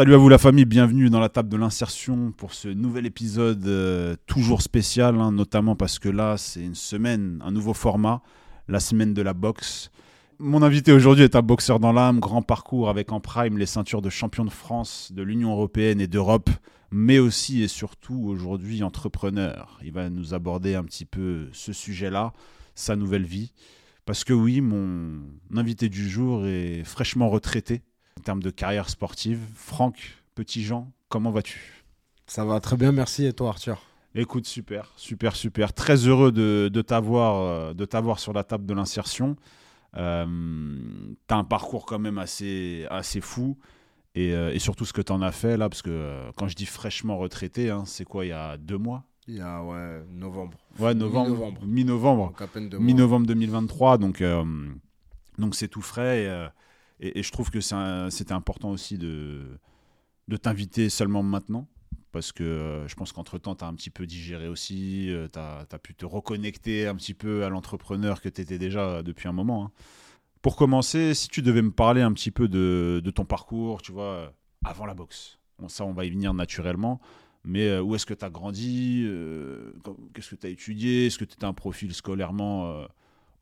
Salut à vous la famille, bienvenue dans la table de l'insertion pour ce nouvel épisode euh, toujours spécial, hein, notamment parce que là c'est une semaine, un nouveau format, la semaine de la boxe. Mon invité aujourd'hui est un boxeur dans l'âme, grand parcours avec en prime les ceintures de champion de France, de l'Union européenne et d'Europe, mais aussi et surtout aujourd'hui entrepreneur. Il va nous aborder un petit peu ce sujet-là, sa nouvelle vie. Parce que oui, mon invité du jour est fraîchement retraité en termes de carrière sportive. Franck Petit-Jean, comment vas-tu? Ça va très bien, merci. Et toi, Arthur? Écoute, super, super, super. Très heureux de, de t'avoir euh, sur la table de l'insertion. Euh, tu as un parcours quand même assez, assez fou. Et, euh, et surtout ce que tu en as fait là, parce que euh, quand je dis fraîchement retraité, hein, c'est quoi, il y a deux mois? Il y a, ouais, novembre. Ouais, novembre. Mi-novembre. Mi-novembre. Donc à peine deux mois. Mi-novembre 2023, donc euh, donc c'est tout frais. Et, et- et je trouve que c'était important aussi de, de t'inviter seulement maintenant. Parce que je pense qu'entre-temps, tu as un petit peu digéré aussi, tu as, pu te reconnecter un petit peu à l'entrepreneur que tu étais déjà depuis un moment. hein. Pour commencer, si tu devais me parler un petit peu de, de ton parcours, tu vois, euh, avant la boxe. Bon, ça, on va y venir naturellement. Mais euh, où est-ce que tu as grandi euh, Qu'est-ce que tu as étudié Est-ce que tu étais un profil scolairement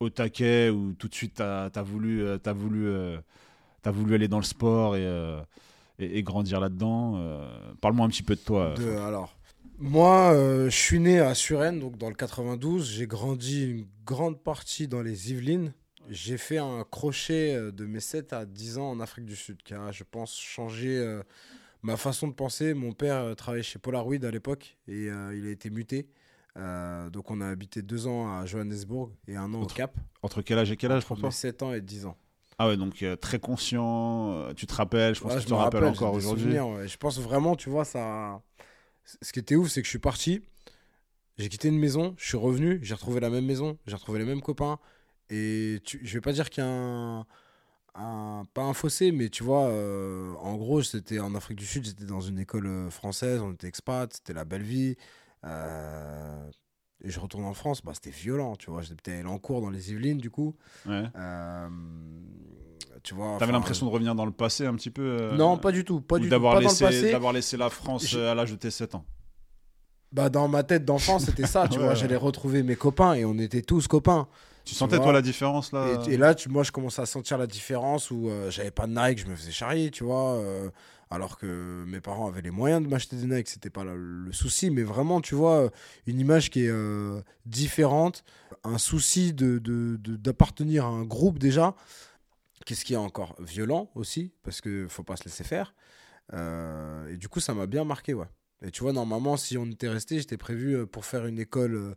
au taquet ou tout de suite tu as, voulu, t'as voulu, t'as voulu aller dans le sport et, et, et grandir là-dedans Parle-moi un petit peu de toi. De- alors, moi, euh, je suis né à Suresnes, donc dans le 92. J'ai grandi une grande partie dans les Yvelines. J'ai fait un crochet euh, de mes 7 à 10 ans en Afrique du Sud, qui a, je pense, changé euh, ma façon de penser. Mon père euh, travaillait chez Polaroid à l'époque et euh, il a été muté. Euh, donc, on a habité deux ans à Johannesburg et un an au Cap. Entre quel âge et quel âge mes 7 ans et 10 ans. Ah ouais, donc très conscient, tu te rappelles, je pense Ouais, que je tu te rappelles rappelle, encore aujourd'hui. ouais. Je pense vraiment, tu vois, ça. Ce qui était ouf, c'est que je suis parti, j'ai quitté une maison, je suis revenu, j'ai retrouvé la même maison, j'ai retrouvé les mêmes copains. Et tu... je vais pas dire qu'il y a un. un- Pas un fossé, mais tu vois, euh, en gros, c'était en Afrique du Sud, j'étais dans une école euh, française, on était expat, c'était la belle vie. euh, Et je retourne en France, bah, c'était violent, tu vois. J'étais allé en cours dans les Yvelines, du coup. Ouais. Euh, Tu vois. T'avais l'impression de revenir dans le passé un petit peu Non, pas du tout. Pas ou du tout. d'avoir laissé, d'avoir laissé la France à l'âge de tes 7 ans. Bah, dans ma tête d'enfant, c'était ça, tu Ouais, vois. ouais. J'allais retrouver mes copains et on était tous copains. Tu sentais vois. toi la différence là Et, et là, tu, moi, je commençais à sentir la différence où euh, j'avais pas de Nike, je me faisais charrier, tu vois. euh, alors que mes parents avaient les moyens de m'acheter des Nike, c'était pas le, le souci. Mais vraiment, tu vois, euh, une image qui est euh, différente, un souci de, de- de- d'appartenir à un groupe déjà. Qu'est-ce qui est encore violent aussi, parce qu'il faut pas se laisser faire. Euh, et du coup, ça m'a bien marqué, ouais. Et tu vois, normalement, si on était resté, j'étais prévu euh, pour faire une école euh,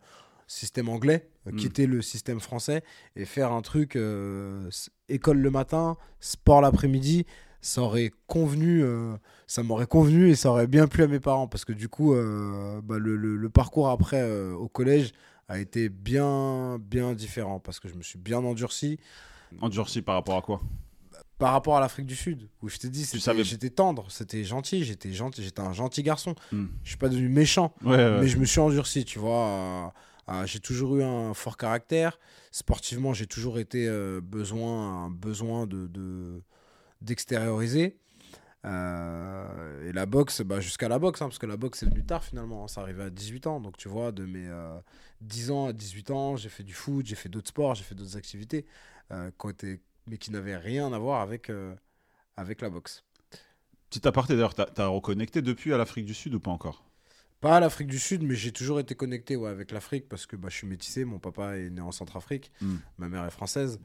système anglais, euh, Mm. quitter le système français et faire un truc euh, école le matin, sport l'après-midi. Ça aurait convenu, euh, ça m'aurait convenu et ça aurait bien plu à mes parents parce que du coup, bah, le, le- le parcours après au collège a été bien, bien différent parce que je me suis bien endurci Endurci par rapport à quoi? Par rapport à l'Afrique du Sud où je t'ai dit, savais- j'étais tendre, c'était gentil, j'étais gentil, j'étais un gentil garçon. Hmm. Je suis pas devenu méchant. Ouais, ouais. Mais je me suis endurci, tu vois. Euh, j'ai toujours eu un fort caractère. Sportivement, j'ai toujours été euh, besoin, besoin de, de- d'extérioriser. Euh, et la boxe, bah, jusqu'à la boxe, hein, parce que la boxe, c'est venu tard finalement. hein, ça arrivait à 18 ans. Donc, tu vois, de mes euh, 10 ans à 18 ans, j'ai fait du foot, j'ai fait d'autres sports, j'ai fait d'autres activités, mais qui n'avaient rien à voir avec, avec la boxe. Petit aparté d'ailleurs, t'as, t'as reconnecté depuis à l'Afrique du Sud ou pas encore? Pas à l'Afrique du Sud, mais j'ai toujours été connecté ouais, avec l'Afrique parce que bah, je suis métissé. Mon papa est né en Centrafrique, Hmm. ma mère est française.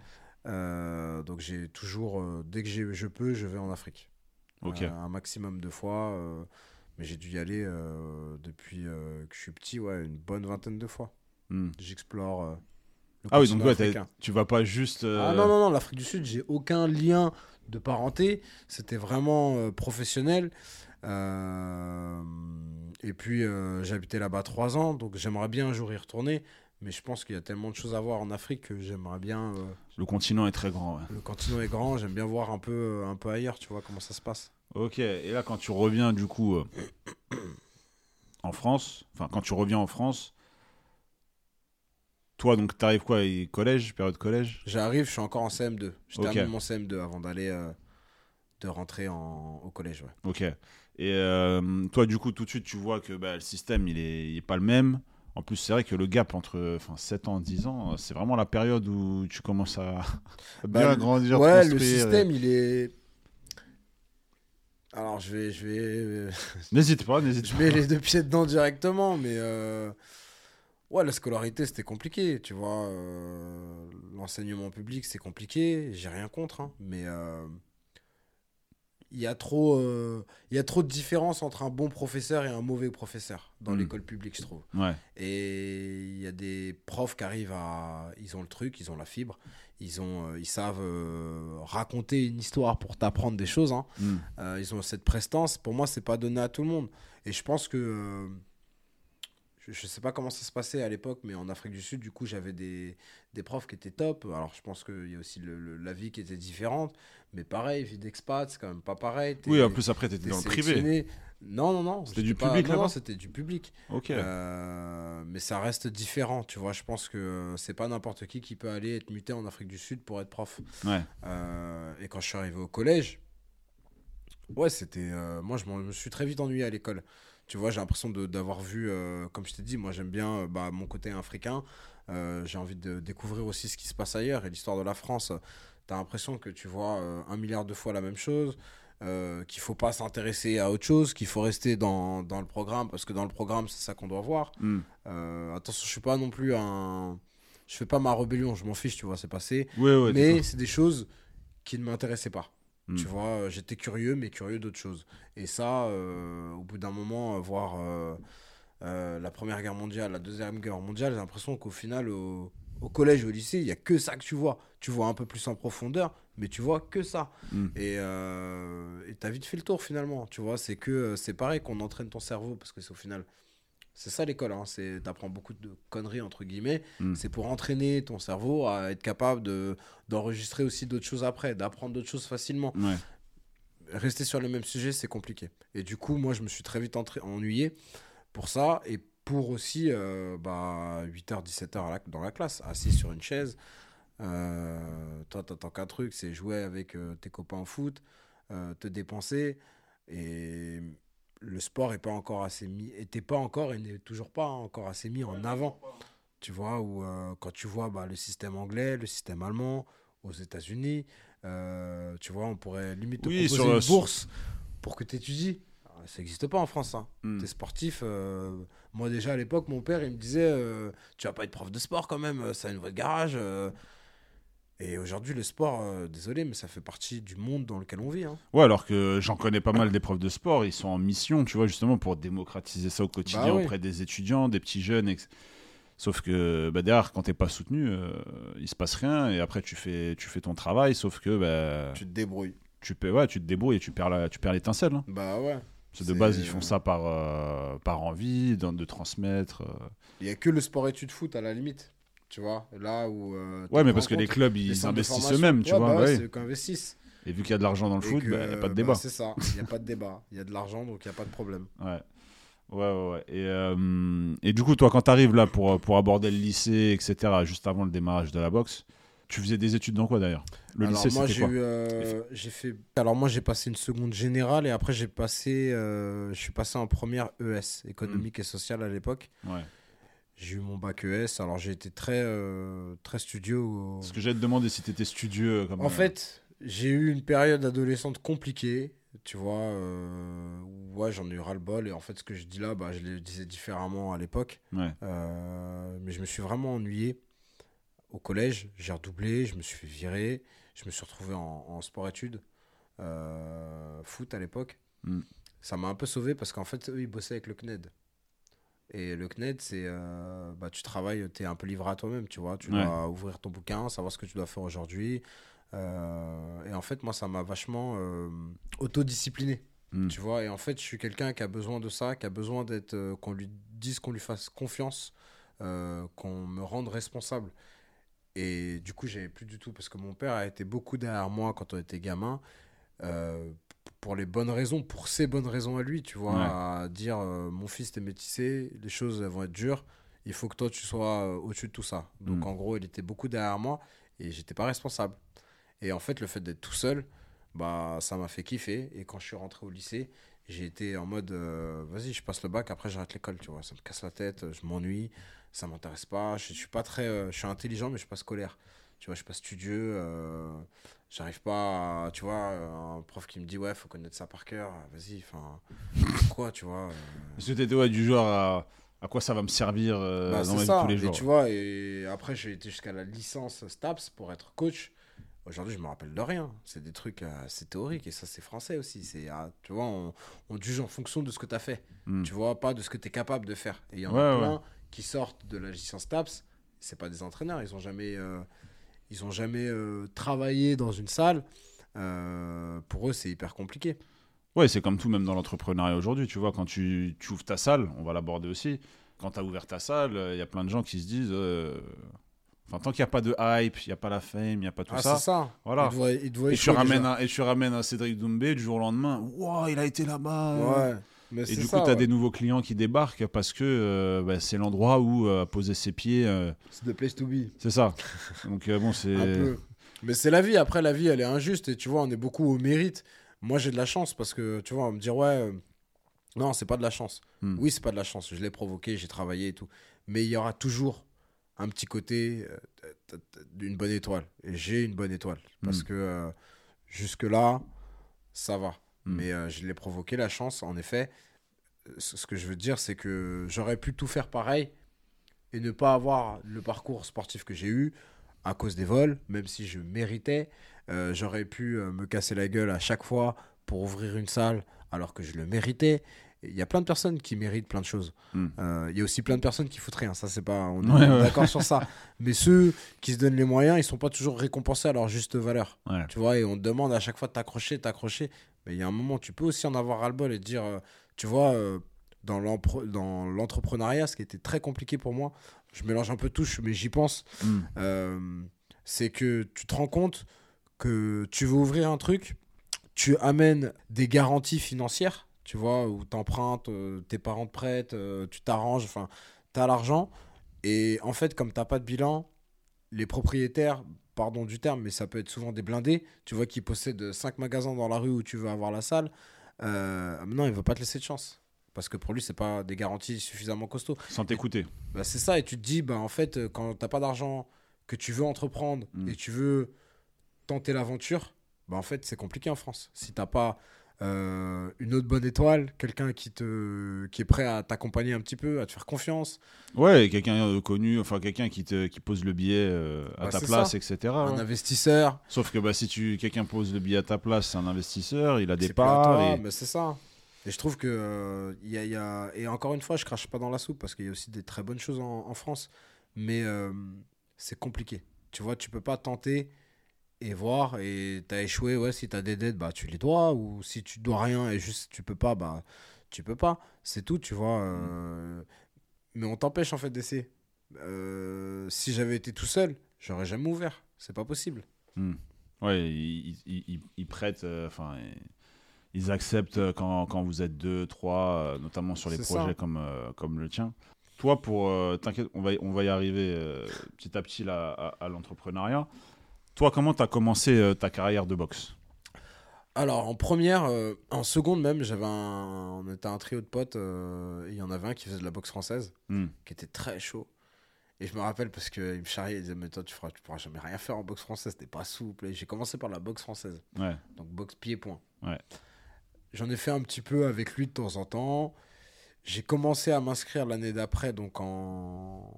Euh, donc j'ai toujours, euh, dès que je peux, je vais en Afrique. Euh, un maximum de fois. mais j'ai dû y aller depuis que je suis petit, ouais, une bonne vingtaine de fois. Hmm. J'explore. Ah oui, donc ouais, tu vas pas juste. Ah non, non, non, l'Afrique du Sud, j'ai aucun lien de parenté. C'était vraiment professionnel. Euh, et puis, euh, habité là-bas trois ans, donc j'aimerais bien un jour y retourner. Mais je pense qu'il y a tellement de choses à voir en Afrique que j'aimerais bien. euh, Le continent est très grand. ouais. le continent est grand, j'aime bien voir un peu, un peu ailleurs, tu vois, comment ça se passe. Ok, et là quand tu reviens du coup, euh, en France, enfin quand tu reviens en France, toi donc t'arrives quoi Collège, période collège? J'arrive, je suis encore en CM2. Je Ok. termine mon CM2 avant d'aller euh, de rentrer en, au collège. Ouais. Ok. Et euh, toi du coup tout de suite tu vois que bah, le système il est, il est pas le même. En plus c'est vrai que le gap entre enfin, 7 ans et 10 ans, c'est vraiment la période où tu commences à, bien Bah, grandir, ouais, le système, il est. Alors, je vais, je vais, N'hésite pas, n'hésite je pas. mets les deux pieds dedans directement, mais euh, ouais, la scolarité, c'était compliqué, tu vois. euh, L'enseignement public, c'est compliqué. J'ai rien contre, hein, mais euh, il y a trop, euh, il y a trop de différence entre un bon professeur et un mauvais professeur dans Mm. l'école publique, je trouve. Ouais. Et il y a des profs qui arrivent à. Ils ont le truc, ils ont la fibre, ils, ont, euh, ils savent euh, raconter une histoire pour t'apprendre des choses. hein. Mm. Euh, ils ont cette prestance. Pour moi, c'est pas donné à tout le monde. Et je pense que. Je, je sais pas comment ça se passait à l'époque, mais en Afrique du Sud, du coup, j'avais des, des profs qui étaient top. Alors, je pense qu'il y a aussi le- le- la vie qui était différente. Mais pareil, vie d'expat, c'est quand même pas pareil. Oui, en plus après t'étais dans le privé. Non, non, non. C'était du pas- public, non, non, c'était du public. Ok. Euh, mais ça reste différent, tu vois. Je pense que euh, c'est pas n'importe qui qui peut aller être muté en Afrique du Sud pour être prof. Ouais. Euh, et quand je suis arrivé au collège, ouais, c'était. euh, moi, je me suis très vite ennuyé à l'école. Tu vois, j'ai l'impression d'avoir vu, euh, comme je t'ai dit, moi j'aime bien euh, bah, mon côté africain. Euh, j'ai envie de découvrir aussi ce qui se passe ailleurs et l'histoire de la France. Tu as l'impression que tu vois un milliard de fois la même chose, euh, qu'il faut pas s'intéresser à autre chose, qu'il faut rester dans, dans le programme parce que dans le programme, c'est ça qu'on doit voir. Mm. Euh, attention, je suis pas non plus un. Je fais pas ma rébellion, je m'en fiche, tu vois, c'est passé. Ouais, ouais, mais c'est des choses qui ne m'intéressaient pas. Tu vois, euh, j'étais curieux, mais curieux d'autres choses. Et ça, euh, au bout d'un moment, euh, voir euh, la Première Guerre mondiale, la Deuxième Guerre mondiale, j'ai l'impression qu'au final, au, au collège, au lycée, il n'y a que ça que tu vois. Tu vois un peu plus en profondeur, mais tu vois que ça. Mm. Et euh, et t'as vite fait le tour finalement. Tu vois, c'est que c'est pareil qu'on entraîne ton cerveau, parce que c'est au final. C'est ça l'école, hein. c'est t'apprends beaucoup de conneries entre guillemets. Mm. C'est pour entraîner ton cerveau à être capable de d'enregistrer aussi d'autres choses après, d'apprendre d'autres choses facilement. Ouais. Rester sur le même sujet, c'est compliqué. Et du coup, moi, je me suis très vite entré- ennuyé pour ça et pour aussi euh, bah, 8h, 17h dans la classe, assis sur une chaise. Euh, toi, t'attends qu'un truc, c'est jouer avec euh, tes copains au foot, euh, te dépenser. Et le sport est pas encore assez mis, était pas encore et n'est toujours pas encore assez mis en avant. Tu vois, où euh, quand tu vois bah, le système anglais, le système allemand aux États-Unis, euh, tu vois, on pourrait limite te Oui, proposer sur- une sur- bourse pour que tu étudies. Ça n'existe pas en France. Hein. Mm. T'es sportif. euh, moi, déjà à l'époque, mon père, il me disait Tu vas pas être prof de sport quand même, ça a une voie de garage. Euh. Et aujourd'hui, le sport, euh, désolé, mais ça fait partie du monde dans lequel on vit. hein. Ouais, alors que j'en connais pas mal des profs de sport, ils sont en mission, tu vois, justement pour démocratiser ça au quotidien Bah ouais. auprès des étudiants, des petits jeunes. ex- Sauf que bah, derrière, quand t'es pas soutenu, euh, il se passe rien et après tu fais, tu fais ton travail, sauf que bah, Tu te débrouilles. tu, peux, ouais, tu te débrouilles et tu perds la- tu perds l'étincelle. hein. Bah ouais. Parce que de base, ils font ça par, euh, par envie, de, de transmettre. euh. Il y a que le sport études foot à la limite. Tu vois, là où. euh, Ouais, mais parce que les clubs, les ils de investissent eux-mêmes, tu Ouais, vois. bah bah ouais, qui investissent. Et vu qu'il y a de l'argent dans le Et foot, que, bah, y a pas de bah, débat. c'est ça, il n'y a pas de débat. Il y a de l'argent, donc il n'y a pas de problème. Ouais. Ouais, ouais, ouais. Et, euh, et du coup, toi, quand tu arrives là pour, pour aborder le lycée, etc., juste avant le démarrage de la boxe, tu faisais des études dans quoi d'ailleurs? Le Alors lycée, c'était quoi? eu, euh, j'ai fait. Alors moi j'ai passé une seconde générale et après j'ai passé, euh, je suis passé en première ES, économique et sociale à l'époque. Ouais. J'ai eu mon bac ES. Alors j'ai été très, euh, très studieux. Parce que j'allais te demander si tu étais studieux. euh, Comme, En fait, j'ai eu une période adolescente compliquée, tu vois, euh, où ouais, j'en ai eu ras-le-bol. Et en fait, ce que je dis là, bah, je le disais différemment à l'époque. Ouais. Euh, mais je me suis vraiment ennuyé au collège. J'ai redoublé, je me suis fait virer. Je me suis retrouvé en, en sport-études, euh, foot à l'époque. Mm. Ça m'a un peu sauvé parce qu'en fait, eux, ils bossaient avec le CNED. Et le CNED, c'est. euh, bah, tu travailles, tu es un peu livré à toi-même, tu vois. Tu Ouais. dois ouvrir ton bouquin, savoir ce que tu dois faire aujourd'hui. Euh, et en fait, moi, ça m'a vachement euh, autodiscipliné. Mm. Tu vois, et en fait, je suis quelqu'un qui a besoin de ça, qui a besoin d'être, euh, qu'on lui dise qu'on lui fasse confiance, qu'on me rende responsable. Et du coup, j'avais plus du tout, parce que mon père a été beaucoup derrière moi quand on était gamin, pour les bonnes raisons, pour ses bonnes raisons à lui, tu vois, à dire euh, mon fils t'es métissé, les choses vont être dures, il faut que toi tu sois euh, au-dessus de tout ça. Donc Mm. en gros, il était beaucoup derrière moi et j'étais pas responsable. Et en fait, le fait d'être tout seul, bah ça m'a fait kiffer. Et quand je suis rentré au lycée, j'ai été en mode euh, vas-y, je passe le bac, après j'arrête l'école, tu vois, ça me casse la tête, je m'ennuie, ça m'intéresse pas, je, je suis pas très, je suis intelligent mais je suis pas scolaire. Tu vois, je suis pas studieux. euh, J'arrive pas à, tu vois, euh, un prof qui me dit, ouais, faut connaître ça par cœur, vas-y, enfin, quoi, tu vois. euh, Est-ce que t'étais ouais, du genre à, à quoi ça va me servir euh, bah, dans c'est ma vie de ça, tous les et jours? tu vois, et après, j'ai été jusqu'à la licence STAPS pour être coach. Aujourd'hui, je me rappelle de rien. C'est des trucs euh, assez théoriques, et ça, c'est français aussi. C'est, ah, tu vois, on, juge en fonction de ce que tu as fait. Hmm. Tu vois, pas de ce que tu es capable de faire. Et il y en Ouais, a ouais. plein qui sortent de la licence STAPS, c'est pas des entraîneurs, ils ont jamais, euh, ils ont jamais euh, travaillé dans une salle. Euh, pour eux, c'est hyper compliqué. Ouais, c'est comme tout, même dans l'entrepreneuriat aujourd'hui. Tu vois, quand tu, tu ouvres ta salle, on va l'aborder aussi. Quand tu as ouvert ta salle, il y a plein de gens qui se disent. euh, Enfin, tant qu'il n'y a pas de hype, il n'y a pas la fame, il n'y a pas tout ah, ça. c'est ça. Voilà. Voient- ils te voient Et tu, ramènes un, et tu ramènes un Cédric Doumbé du jour au lendemain. Wow, il a été là-bas. Ouais. Mais Et du coup, tu as ouais. des nouveaux clients qui débarquent parce que euh, bah, c'est l'endroit où euh, poser ses pieds. euh, C'est the place to be. c'est ça. Donc, bon, c'est. Mais c'est la vie. Après, la vie, elle est injuste. Et tu vois, on est beaucoup au mérite. Moi, j'ai de la chance parce que, tu vois, on me dire, ouais, non, c'est pas de la chance. Hmm. Oui, c'est pas de la chance. Je l'ai provoqué, j'ai travaillé et tout. Mais il y aura toujours un petit côté d'une bonne étoile. Et j'ai une bonne étoile. Parce Hmm. que jusque-là, ça va. Hmm. Mais euh, je l'ai provoqué, la chance, en effet. Ce que je veux dire, c'est que j'aurais pu tout faire pareil et ne pas avoir le parcours sportif que j'ai eu à cause des vols, même si je méritais. Euh, J'aurais pu euh, me casser la gueule à chaque fois pour ouvrir une salle alors que je le méritais. Il y a plein de personnes qui méritent plein de choses. Euh, Il y a aussi plein de personnes qui foutent rien. Ça, c'est pas. On est Ouais, ouais. d'accord sur ça. Mais ceux qui se donnent les moyens, ils sont pas toujours récompensés à leur juste valeur. Ouais. Tu vois, et on te demande à chaque fois de t'accrocher, t'accrocher. Mais il y a un moment, tu peux aussi en avoir ras-le-bol et te dire, euh, tu vois, euh, dans l'entrepreneuriat, ce qui était très compliqué pour moi, je mélange un peu tout, mais j'y pense, Hmm. euh, c'est que tu te rends compte que tu veux ouvrir un truc, tu amènes des garanties financières, tu vois, où tu empruntes, tes parents te prêtent, euh, tu t'arranges, enfin, tu as l'argent. Et en fait, comme tu pas de bilan, les propriétaires, pardon du terme, mais ça peut être souvent des blindés, tu vois, qui possèdent cinq magasins dans la rue où tu veux avoir la salle, euh, non, il ne veut pas te laisser de chance. Parce que pour lui, c'est pas des garanties suffisamment costauds. Sans t'écouter. Bah, c'est ça, et tu te dis, bah, en fait, euh, quand t'as pas d'argent, que tu veux entreprendre Mm. et tu veux tenter l'aventure, bah, en fait, c'est compliqué en France. Si t'as pas euh, une autre bonne étoile, quelqu'un qui, te, qui est prêt à t'accompagner un petit peu, à te faire confiance, Ouais, quelqu'un de connu, enfin quelqu'un qui, te, qui pose le billet euh, à Bah, ta place, ça. etc. un ouais. investisseur, Sauf que bah, si tu quelqu'un pose le billet à ta place, c'est un investisseur, il a des parts. et- c'est ça. Et je trouve que euh, y a, il y a- et encore une fois, je crache pas dans la soupe parce qu'il y a aussi des très bonnes choses en, en France, mais euh, c'est compliqué. Tu vois, tu peux pas tenter et voir et t'as échoué. Ouais, si t'as des dettes, bah tu les dois ou si tu dois rien et juste tu peux pas, bah tu peux pas. C'est tout, tu vois. euh, Mais on t'empêche en fait d'essayer. Euh, si j'avais été tout seul, j'aurais jamais ouvert. C'est pas possible. Hmm. Ouais, ils, ils- ils- ils prêtent, euh, enfin, ils, ils acceptent quand, quand vous êtes deux, trois, notamment sur les projets ça. comme, comme le tien. Toi, pour, euh, t'inquiète, on va, y- on va y arriver euh, petit à petit là, à, à l'entrepreneuriat. Toi, comment tu as commencé euh, ta carrière de boxe? Alors, en première, euh, en seconde même, j'avais un, on était un trio de potes. euh, Il y en avait un qui faisait de la boxe française, Hmm. qui était très chaud. Et je me rappelle parce qu'il me charriait, il disait Mais toi, tu, feras, tu pourras jamais rien faire en boxe française, t'es pas souple. J'ai commencé par la boxe française, Ouais. donc boxe pied-point. Ouais. J'en ai fait un petit peu avec lui de temps en temps. J'ai commencé à m'inscrire l'année d'après, donc en,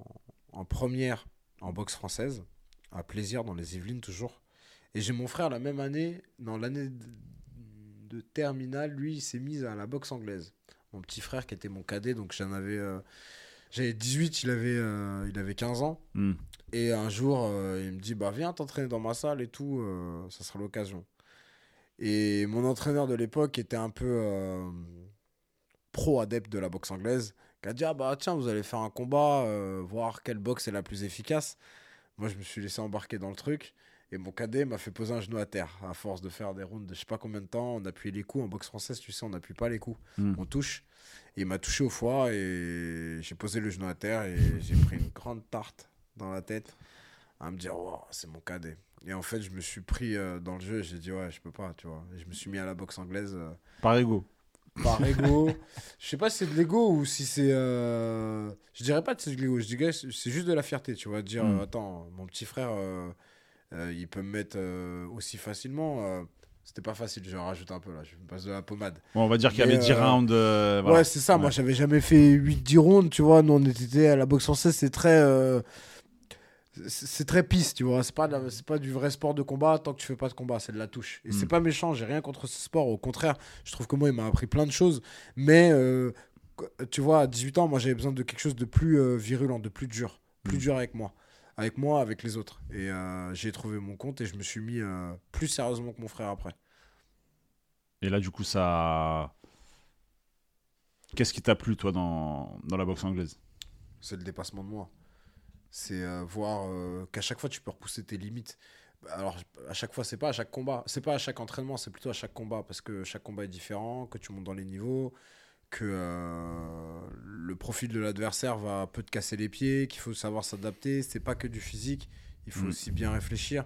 en première en boxe française, à plaisir dans les Yvelines toujours. Et j'ai mon frère la même année, dans l'année de, de terminale, lui, il s'est mis à la boxe anglaise. Mon petit frère qui était mon cadet, donc j'en avais, euh, j'avais 18, il avait, euh, il avait 15 ans. Hmm. Et un jour, euh, il me dit bah viens t'entraîner dans ma salle et tout, euh, ça sera l'occasion. Et mon entraîneur de l'époque était un peu pro adepte de la boxe anglaise, qui a dit ah bah tiens vous allez faire un combat, euh, voir quelle boxe est la plus efficace. Moi je me suis laissé embarquer dans le truc Et mon cadet m'a fait poser un genou à terre à force de faire des rounds de je sais pas combien de temps. On appuie les coups. En boxe française, tu sais, on n'appuie pas les coups. Hmm. On touche. Et il m'a touché au foie et j'ai posé le genou à terre et j'ai pris une grande tarte dans la tête à me dire, wow, c'est mon cadet. Et en fait, je me suis pris euh, dans le jeu et j'ai dit, ouais, je peux pas, tu vois. Et je me suis mis à la boxe anglaise. euh, Par ego. Par ego. je sais pas si c'est de l'ego ou si c'est. euh, Je dirais pas que c'est de l'ego, je dirais que c'est juste de la fierté, tu vois. de Dire, Mm. euh, attends, mon petit frère, euh, euh, il peut me mettre aussi facilement. C'était pas facile, je rajouter un peu là, je me passe de la pommade. Bon, on va dire qu'il y avait 10 euh, rounds. voilà. Ouais, c'est ça, moi Ouais. j'avais jamais fait 8-10 rounds, tu vois. Nous on était à la boxe française, c'est très. C'est très pisse, tu vois. C'est pas, c'est pas du vrai sport de combat tant que tu fais pas de combat, c'est de la touche. Et Mm. c'est pas méchant, j'ai rien contre ce sport. Au contraire, je trouve que moi, il m'a appris plein de choses. Mais euh, tu vois, à 18 ans, moi j'avais besoin de quelque chose de plus euh, virulent, de plus dur. Plus Mm. dur avec moi. Avec moi, avec les autres. Et euh, j'ai trouvé mon compte et je me suis mis plus sérieusement que mon frère après. Et là, du coup, ça. Qu'est-ce qui t'a plu, toi, dans, dans la boxe anglaise? C'est le dépassement de moi. C'est euh, voir euh, qu'à chaque fois tu peux repousser tes limites. Alors à chaque fois c'est pas à chaque combat, c'est pas à chaque entraînement, c'est plutôt à chaque combat parce que chaque combat est différent, que tu montes dans les niveaux, que euh, le profil de l'adversaire va peut te casser les pieds, qu'il faut savoir s'adapter. C'est pas que du physique, il faut Mm. aussi bien réfléchir,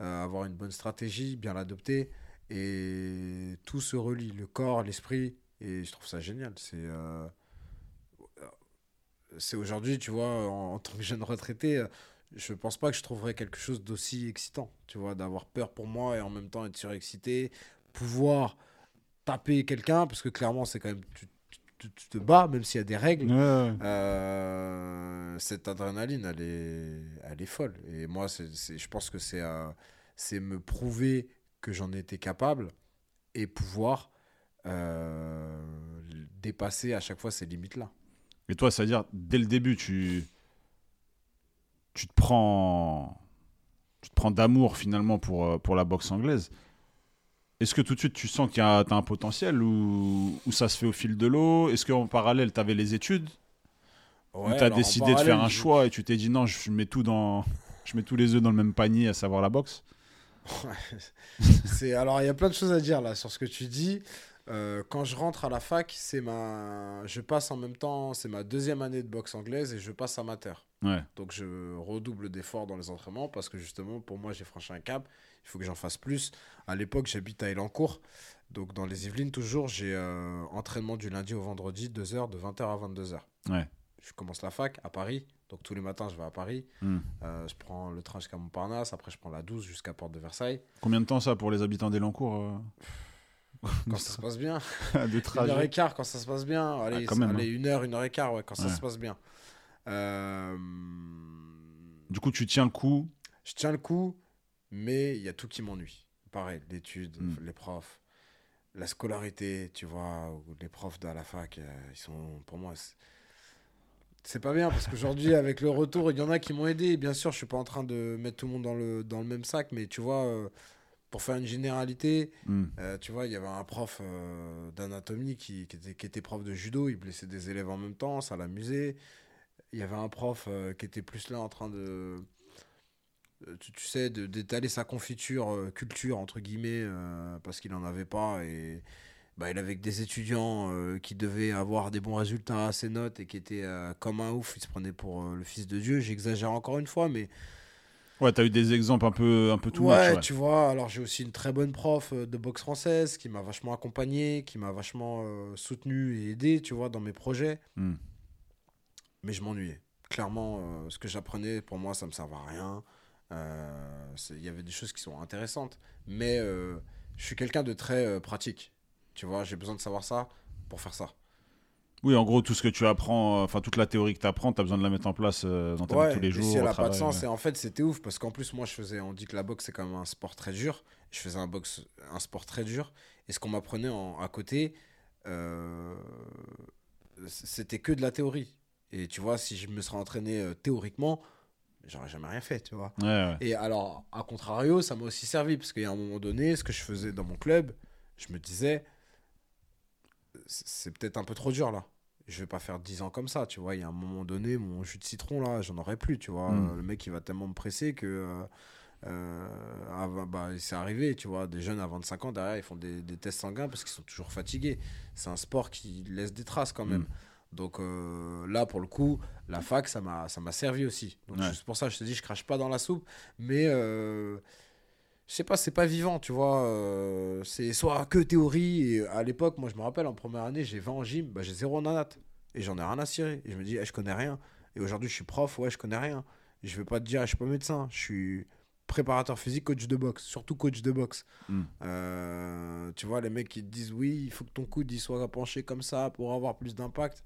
euh, avoir une bonne stratégie, bien l'adopter et tout se relie, le corps, l'esprit et je trouve ça génial. C'est euh, c'est aujourd'hui, tu vois, en, en tant que jeune retraité, je pense pas que je trouverais quelque chose d'aussi excitant, tu vois, d'avoir peur pour moi et en même temps être surexcité, pouvoir taper quelqu'un, parce que clairement, c'est quand même, tu, tu- tu te bats, même s'il y a des règles. Euh, cette adrénaline, elle est, elle est folle. Et moi, c'est, c'est- je pense que c'est, euh, c'est me prouver que j'en étais capable et pouvoir euh, dépasser à chaque fois ces limites-là. Et toi, c'est-à-dire, dès le début, tu. Tu te prends. Tu te prends d'amour, finalement, pour, euh, pour la boxe anglaise. Est-ce que tout de suite, tu sens qu'il y a un potentiel ou, ou ça se fait au fil de l'eau? Est-ce qu'en parallèle, tu avais les études? Ou Ouais, tu as décidé de faire un choix et tu t'es dit non, je mets tout dans. Je mets tous les œufs dans le même panier, à savoir la boxe? C'est alors il y a plein de choses à dire là sur ce que tu dis. Euh, quand je rentre à la fac, c'est ma, je passe en même temps, c'est ma deuxième année de boxe anglaise et je passe amateur. Ouais. Donc je redouble d'efforts dans les entraînements parce que justement pour moi j'ai franchi un cap. Il faut que j'en fasse plus. À l'époque j'habite à Elancourt, donc dans les Yvelines toujours j'ai euh, entraînement du lundi au vendredi 2 heures de 20h à 22h. Ouais. Je commence la fac à Paris, donc tous les matins je vais à Paris. Hmm. Euh, je prends le train jusqu'à Montparnasse, après je prends la 12 jusqu'à Porte de Versailles. Combien de temps ça pour les habitants d'Elancourt Quand ça se passe bien. De Une heure et trajet quart quand ça se passe bien. Allez, Ah, quand même, allez, une heure, une heure et quart, ouais, quand ça se passe bien. Euh, Du coup, tu tiens le coup. Je tiens le coup, mais il y a tout qui m'ennuie. Pareil, l'étude, Mm. les profs, la scolarité, tu vois, les profs de la fac, euh, ils sont, pour moi, c'est- c'est pas bien parce qu'aujourd'hui, avec le retour, il y en a qui m'ont aidé. Bien sûr, je suis pas en train de mettre tout le monde dans le, dans le même sac, mais tu vois, euh, pour faire une généralité, Hmm. Euh, tu vois, il y avait un prof euh, d'anatomie qui, qui était, qui était prof de judo, il blessait des élèves en même temps, ça l'amusait. Il y avait un prof euh, qui était plus là en train de, tu, tu sais, d'étaler sa confiture, culture, entre guillemets, parce qu'il n'en avait pas. Et bah, il avait que des étudiants qui devaient avoir des bons résultats à ses notes et qui étaient comme un ouf, il se prenait pour le fils de Dieu. J'exagère encore une fois, mais Ouais, t'as eu des exemples un peu, un peu tout ouais, ouais. tu vois, alors j'ai aussi une très bonne prof euh, de boxe française qui m'a vachement accompagné, qui m'a vachement euh, soutenu et aidé, tu vois, dans mes projets. Hmm. Mais je m'ennuyais. Clairement, euh, ce que j'apprenais, pour moi, ça me servait à rien. Euh, Il y avait des choses qui sont intéressantes. Mais je suis quelqu'un de très pratique. Tu vois, j'ai besoin de savoir ça pour faire ça. Oui, en gros, tout ce que tu apprends, euh, enfin, toute la théorie que tu apprends, tu as besoin de la mettre en place euh, dans ta vie tous les jours. si elle au a pas de sens. ouais. Et en fait, c'était ouf parce qu'en plus, moi, je faisais. On dit que la boxe, c'est quand même un sport très dur. Je faisais un, boxe, un sport très dur. Et ce qu'on m'apprenait en- à côté, euh, c'était que de la théorie. Et tu vois, si je me serais entraîné euh, théoriquement, j'aurais jamais rien fait, tu vois. Ouais. Et alors, à contrario, ça m'a aussi servi parce qu'il y a un moment donné, ce que je faisais dans mon club, je me disais, c'est peut-être un peu trop dur là. Je vais pas faire 10 ans comme ça, tu vois. Il y a un moment donné, mon jus de citron là, j'en aurais plus, tu vois. Mm. Euh, Le mec, il va tellement me presser que euh, vingt- bah, c'est arrivé, tu vois, des jeunes à 25 ans derrière, ils font des, des tests sanguins parce qu'ils sont toujours fatigués. C'est un sport qui laisse des traces quand même. Mm. Donc euh, là, pour le coup, la fac, ça m'a servi aussi. Donc Ouais. c'est pour ça je te dis, je crache pas dans la soupe, mais euh, je sais pas, c'est pas vivant, tu vois. euh, c'est soit que théorie. Et à l'époque, moi, je me rappelle, en première année, j'ai 20 en gym, bah, j'ai zéro en anat. Et j'en ai rien à cirer. Et je me dis, eh, je connais rien. Et aujourd'hui, je suis prof, ouais, je connais rien. Et je vais pas te dire, je suis pas médecin. Je suis préparateur physique, coach de boxe, surtout coach de boxe. Mm. Euh, tu vois, les mecs qui te disent, oui, il faut que ton coude il soit penché comme ça pour avoir plus d'impact.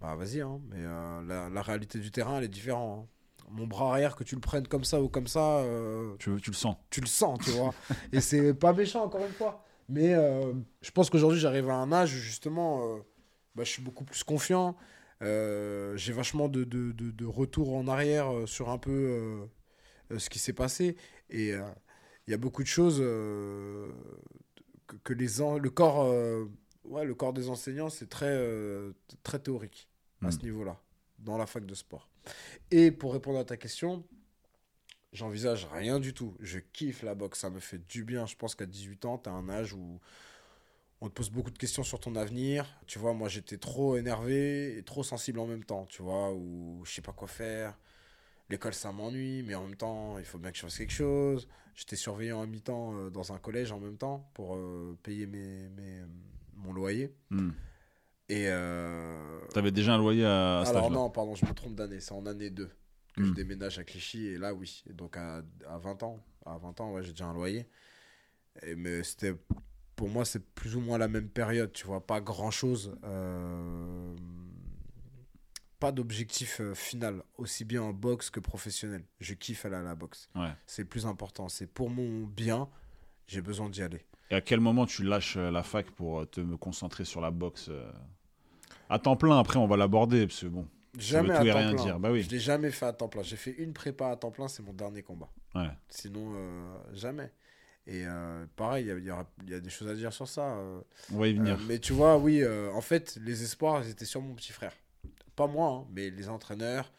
Bah, vas-y, hein. Mais euh, la, la réalité du terrain, elle est différente. hein. Mon bras arrière, que tu le prennes comme ça ou comme ça, euh, Tu, tu le sens. tu le sens, tu vois. Et c'est pas méchant, encore une fois. Mais euh, je pense qu'aujourd'hui, j'arrive à un âge où, justement, euh, bah, je suis beaucoup plus confiant. J'ai vachement de, de, de, de retour en arrière sur un peu ce qui s'est passé. Et il y a beaucoup de choses que, que les en- le, corps, ouais, le corps des enseignants, c'est très, très théorique à ce niveau-là, dans la fac de sport. Et pour répondre à ta question, J'envisage rien du tout. Je kiffe la boxe, ça me fait du bien. Je pense qu'à 18 ans, tu as un âge où on te pose beaucoup de questions sur ton avenir. Tu vois, moi j'étais trop énervé et trop sensible en même temps, tu vois, où je sais pas quoi faire. L'école ça m'ennuie, mais en même temps, il faut bien que je fasse quelque chose. J'étais surveillant à mi-temps euh, dans un collège en même temps pour euh, payer mes, mes- mon loyer. Hmm. Et euh, T'avais déjà un loyer à, alors non, pardon, je me trompe d'année. C'est en année 2 que je Hmm. déménage à Clichy. Et là, oui. Et donc à, à 20 ans, à 20 ans, ouais, j'ai déjà un loyer. Et, mais c'était, pour moi, c'est plus ou moins la même période. Tu vois, pas grand-chose. euh, pas d'objectif euh, final, aussi bien en boxe que professionnel. Je kiffe aller à la boxe. Ouais. C'est plus important. C'est pour mon bien. J'ai besoin d'y aller. Et à quel moment tu lâches euh, la fac pour te me concentrer sur la boxe À temps plein, après, on va l'aborder, parce que bon. Jamais à temps rien plein. dire. Bah oui. Je l'ai jamais fait à temps plein. J'ai fait une prépa à temps plein, c'est mon dernier combat. Ouais. Sinon, euh, jamais. Et euh, pareil, il y a- y, des choses à dire sur ça. euh. On va y venir. Mais tu vois, oui, en fait, les espoirs, ils étaient sur mon petit frère. Pas moi, hein, mais les entraîneurs.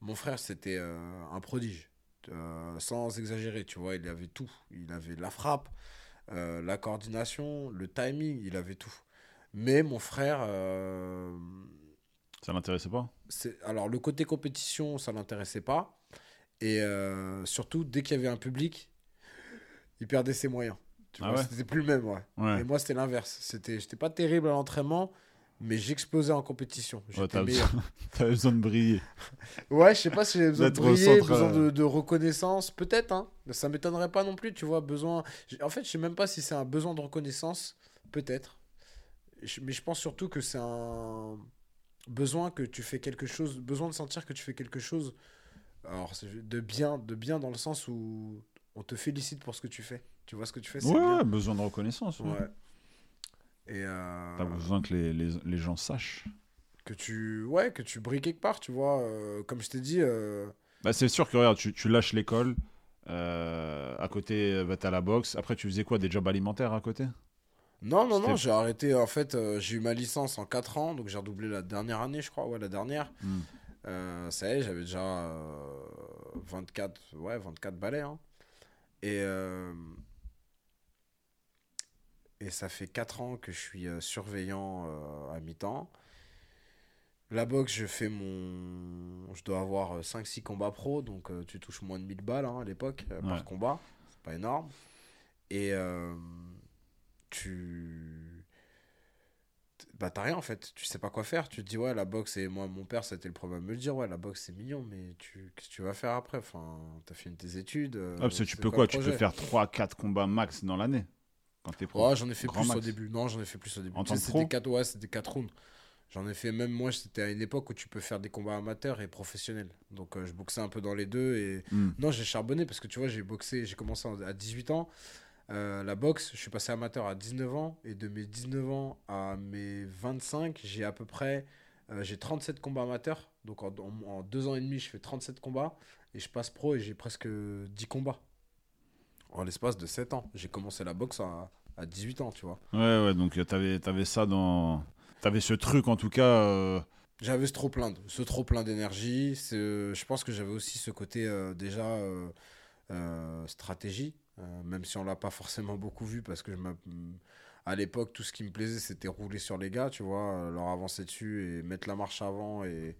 Mon frère, c'était un prodige. Euh, sans exagérer, tu vois, il avait tout. Il avait la frappe, euh, la coordination, le timing, il avait tout. Mais mon frère, euh, Ça l'intéressait pas alors le côté compétition, ça l'intéressait pas. Et euh, surtout, dès qu'il y avait un public, il perdait ses moyens. Tu Ah vois, ouais c'était plus le même, ouais. Ouais. Et moi, c'était l'inverse. C'était, j'étais pas terrible à l'entraînement, mais j'explosais en compétition. Ouais, J'étais besoin, t'avais besoin de briller. Ouais, je sais pas si j'ai besoin de briller, centre, besoin euh. de, de reconnaissance, peut-être. Hein. Ça m'étonnerait pas non plus, tu vois. Besoin. En fait, je sais même pas si c'est un besoin de reconnaissance, peut-être. Je- Mais je pense surtout que c'est un besoin que tu fais quelque chose, besoin de sentir que tu fais quelque chose. Alors, de bien, de bien dans le sens où on te félicite pour ce que tu fais. Tu vois ce que tu fais, c'est Ouais, bien. besoin de reconnaissance. ouais. Ouais. Et euh, T'as besoin que les, les, les gens sachent. que tu ouais que tu brilles quelque part tu vois euh, comme je t'ai dit euh, Bah, c'est sûr que regarde, tu, tu lâches l'école. à côté, bah, t'as la boxe. Après, tu faisais quoi? Des jobs alimentaires à côté? Non non non j'ai arrêté en fait euh, j'ai eu ma licence en 4 ans donc j'ai redoublé la dernière année je crois ouais la dernière Hmm. Euh, ça y est j'avais déjà euh, 24 ouais 24 balais hein. et euh, et ça fait 4 ans que je suis euh, surveillant à mi-temps la boxe, je fais mon. Je dois avoir 5-6 combats pro, donc tu touches moins de 1000 balles hein, à l'époque Ouais. par combat. C'est pas énorme. Et tu. Bah, t'as rien en fait. Tu sais pas quoi faire. Tu te dis, ouais, la boxe, et moi, mon père, c'était le premier à me le dire, ouais, la boxe, c'est mignon, mais tu... qu'est-ce que tu vas faire après? Enfin, t'as fini tes études. euh, Ah, parce que tu peux quoi? Tu peux faire 3-4 combats max dans l'année. Quand t'es pro. Ouais, j'en ai fait plus au début. Non, j'en ai fait plus au début. En tant c'était pro? quatre, ouais, c'était 4 rounds. J'en ai fait même moi, c'était à une époque où tu peux faire des combats amateurs et professionnels. Donc euh, je boxais un peu dans les deux et Hmm. non, j'ai charbonné parce que tu vois, j'ai boxé, j'ai commencé en- à 18 ans. Euh, la boxe, je suis passé amateur à 19 ans et de mes 19 ans à mes 25, j'ai à peu près euh, j'ai 37 combats amateurs. Donc en, deux ans et demi, je fais 37 combats et je passe pro et j'ai presque 10 combats. En l'espace de 7 ans. J'ai commencé la boxe à, à 18 ans, tu vois. Ouais, ouais, donc euh, t'avais avais ça dans. T'avais ce truc en tout cas. euh, J'avais ce trop plein, ce trop plein d'énergie. Je pense que j'avais aussi ce côté déjà stratégie, euh, même si on l'a pas forcément beaucoup vu parce que je à l'époque, tout ce qui me plaisait, c'était rouler sur les gars, tu vois, euh, leur avancer dessus et mettre la marche avant et,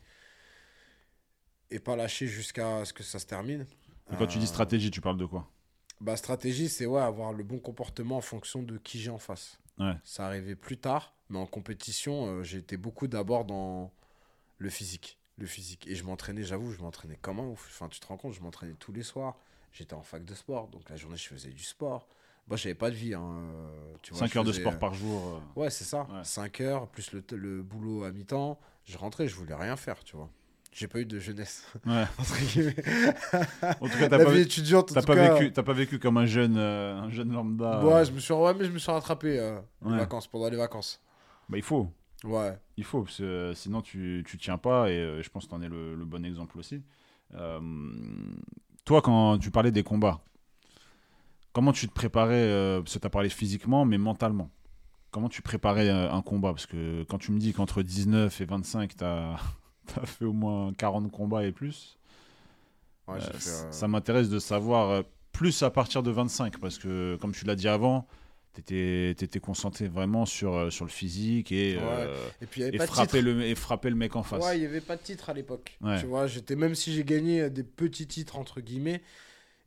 et pas lâcher jusqu'à ce que ça se termine. Et quand tu dis Euh, stratégie, tu parles de quoi? Bah, stratégie, c'est ouais, avoir le bon comportement en fonction de qui j'ai en face. Ouais. Ça arrivait plus tard, mais en compétition, euh, j'ai été beaucoup d'abord dans le physique. Le physique. Et je m'entraînais, j'avoue, je m'entraînais comme un ouf. Enfin, tu te rends compte, je m'entraînais tous les soirs. J'étais en fac de sport, donc la journée, je faisais du sport. Moi, j'avais pas de vie. Hein. euh, Tu vois, 5 je heures de sport euh, par jour. euh. Ouais, c'est ça. Ouais. 5 heures, plus le, le boulot à mi-temps. Je rentrais, je voulais rien faire, tu vois. J'ai pas eu de jeunesse, Ouais. entre guillemets. En tout cas, t'as pas, vie étudiante, en t'as tout pas cas, vécu, t'as pas vécu comme un jeune, euh, un jeune lambda. Ouais, euh. je me suis, ouais, mais je me suis rattrapé euh, les vacances, pendant les vacances. Bah, il faut. Ouais. Il faut, parce que sinon tu, tu tiens pas, et je pense que tu en es le, le bon exemple aussi. Toi, quand tu parlais des combats, comment tu te préparais euh, Parce que tu as parlé physiquement, mais mentalement. Comment tu préparais euh, un combat? Parce que quand tu me dis qu'entre 19 et 25, tu as, fait au moins 40 combats et plus, Ouais, euh, fait, ça m'intéresse de savoir plus à partir de 25, parce que comme tu l'as dit avant, tu étais, concentré vraiment sur, euh, sur le physique et, Ouais. euh, Et puis frapper le, et frapper le mec en face. Ouais, il y avait pas de titre à l'époque. Ouais. Tu vois, j'étais même si j'ai gagné euh, des petits titres entre guillemets,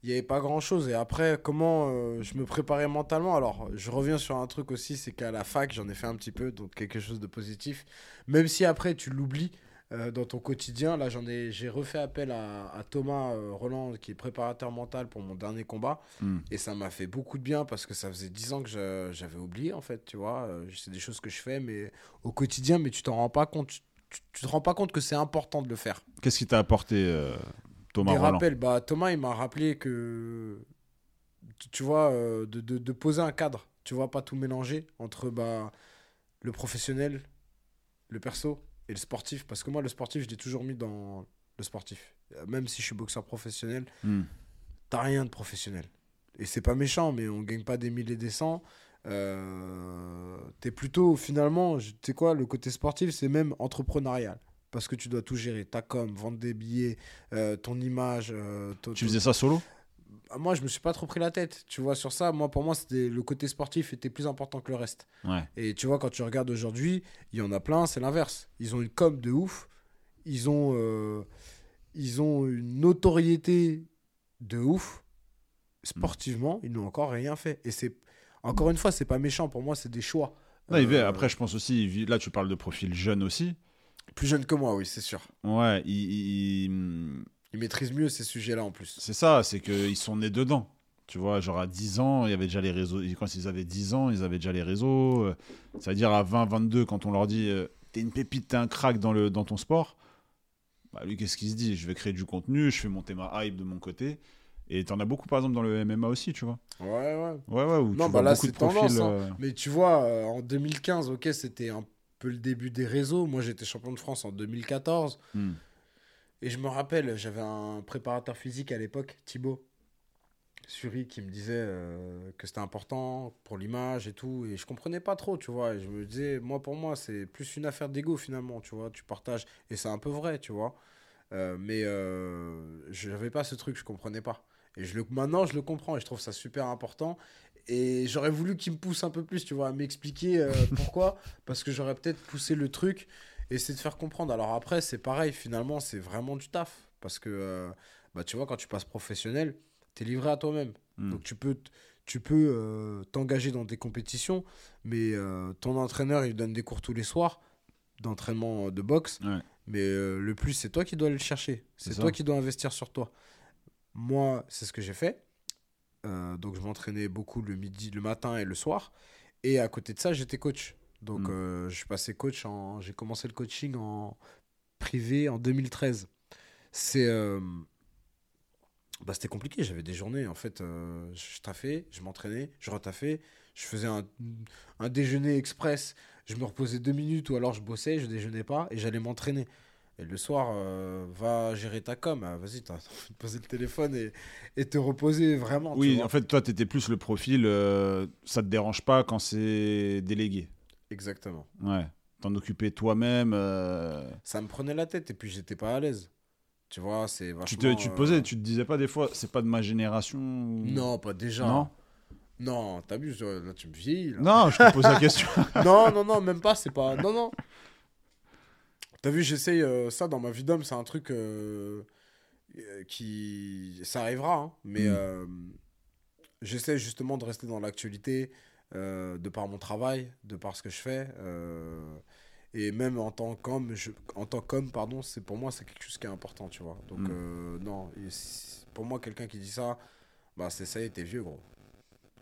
il y avait pas grand chose. Et après, comment euh, je me préparais mentalement? Alors, je reviens sur un truc aussi, c'est qu'à la fac, j'en ai fait un petit peu, donc quelque chose de positif. Même si après tu l'oublies euh, dans ton quotidien. Là, j'en ai, j'ai refait appel à, à Thomas euh, Roland, qui est préparateur mental pour mon dernier combat. Hmm. Et ça m'a fait beaucoup de bien parce que ça faisait 10 ans que j'avais oublié, en fait, tu vois. Euh, C'est des choses que je fais, mais au quotidien, mais tu t'en rends pas compte. Tu, tu- tu te rends pas compte que c'est important de le faire. Qu'est-ce qui t'a apporté euh, Thomas Des Roland rappels, bah, Thomas, il m'a rappelé que, tu, vois, de, de- de poser un cadre, tu vois, pas tout mélanger entre bah, le professionnel, le perso et le sportif. Parce que moi, le sportif, je l'ai toujours mis dans le sportif. Euh, Même si je suis boxeur professionnel, Hmm. t'as rien de professionnel. Et c'est pas méchant, mais on gagne pas des milliers des cents. Euh, t'es plutôt, finalement, tu sais quoi, le côté sportif, c'est même entrepreneurial. Parce que tu dois tout gérer. Ta com, vendre des billets, euh, ton image. euh, ton- Tu faisais ça solo? Moi, je me suis pas trop pris la tête. Tu vois, sur ça, moi, pour moi, c'était le côté sportif était plus important que le reste. Ouais. Et tu vois, quand tu regardes aujourd'hui, il y en a plein, c'est l'inverse. Ils ont une com de ouf. Ils ont, euh, ils ont une notoriété de ouf. Sportivement, ils n'ont encore rien fait. Et c'est, encore une fois, c'est pas méchant. Pour moi, c'est des choix. Non, Euh, Après, je pense aussi, là, tu parles de profil jeune aussi. Plus jeune que moi, oui, c'est sûr. Ouais, il- il- Ils maîtrisent mieux ces sujets-là en plus. c'est ça, c'est qu'ils sont nés dedans. Tu vois, genre à 10 ans, il y avait déjà les réseaux. Quand ils avaient 10 ans, ils avaient déjà les réseaux. euh, C'est-à-dire à 20, 22, quand on leur dit euh, T'es une pépite, t'es un crack dans, le, dans ton sport. Bah, lui, qu'est-ce qu'il se dit? Je vais créer du contenu, je fais monter ma hype de mon côté. Et t'en as beaucoup, par exemple, dans le MMA aussi, tu vois. Ouais, ouais. Ouais, ouais, où Non, tu bah vois là, c'est tendance, hein. euh, Mais tu vois, euh, en 2015, ok, c'était un peu le début des réseaux. Moi, j'étais champion de France en 2014. hmm. Et je me rappelle, j'avais un préparateur physique à l'époque, Thibaut Suri, qui me disait euh, que c'était important pour l'image et tout. Et je comprenais pas trop, tu vois. Et je me disais, moi, pour moi, c'est plus une affaire d'ego finalement, tu vois. Tu partages. Et c'est un peu vrai, tu vois. Euh, mais euh, je n'avais pas ce truc, je comprenais pas. Et je le, maintenant, je le comprends et je trouve ça super important. Et j'aurais voulu qu'il me pousse un peu plus, tu vois, à m'expliquer pourquoi. Parce que j'aurais peut-être poussé le truc et essayer de faire comprendre. Alors après, c'est pareil, finalement, c'est vraiment du taf. Parce que, euh, bah, tu vois, quand tu passes professionnel, tu es livré à toi-même. Hmm. Donc tu peux, tu peux euh, t'engager dans des compétitions, mais euh, ton entraîneur, il donne des cours tous les soirs d'entraînement de boxe. Ouais. Mais le plus, c'est toi qui dois aller le chercher. C'est C'est toi qui dois investir sur toi. Moi, c'est ce que j'ai fait. Donc je m'entraînais beaucoup le midi, le matin et le soir. Et à côté de ça, j'étais coach. Donc Mm. euh, je suis passé coach en, j'ai commencé le coaching en privé en 2013. C'est, euh, bah, c'était compliqué. J'avais des journées en fait, euh, je taffais, je m'entraînais, je retaffais, je faisais un, un déjeuner express. Je me reposais deux minutes ou alors je bossais, je déjeunais pas et j'allais m'entraîner. Et le soir, euh, va gérer ta com. Ah, Vas-y, t'as envie de poser le téléphone et, et te reposer vraiment. tu Oui, en fait, toi, t'étais plus le profil, euh, ça te dérange pas quand c'est délégué. Exactement. Ouais. T'en occuper toi-même. euh, Ça me prenait la tête et puis j'étais pas à l'aise. Tu vois, c'est vachement. Tu te, tu te posais, euh, tu te disais pas des fois, c'est pas de ma génération ou- Non, pas déjà. Non? Non, t'abuses, là tu me là. Non, je te pose la question. non, non, non, même pas, c'est pas. Non, non. T'as vu, j'essaye euh, ça dans ma vie d'homme, c'est un truc euh, qui. Ça arrivera, hein, mais Mm. j'essaie justement de rester dans l'actualité euh, de par mon travail, de par ce que je fais. euh, et même en tant qu'homme, en tant qu'homme, pardon, c'est pour moi c'est quelque chose qui est important, tu vois. Donc Mm. euh, non, pour moi quelqu'un qui dit ça, bah c'est ça y est, t'es vieux gros.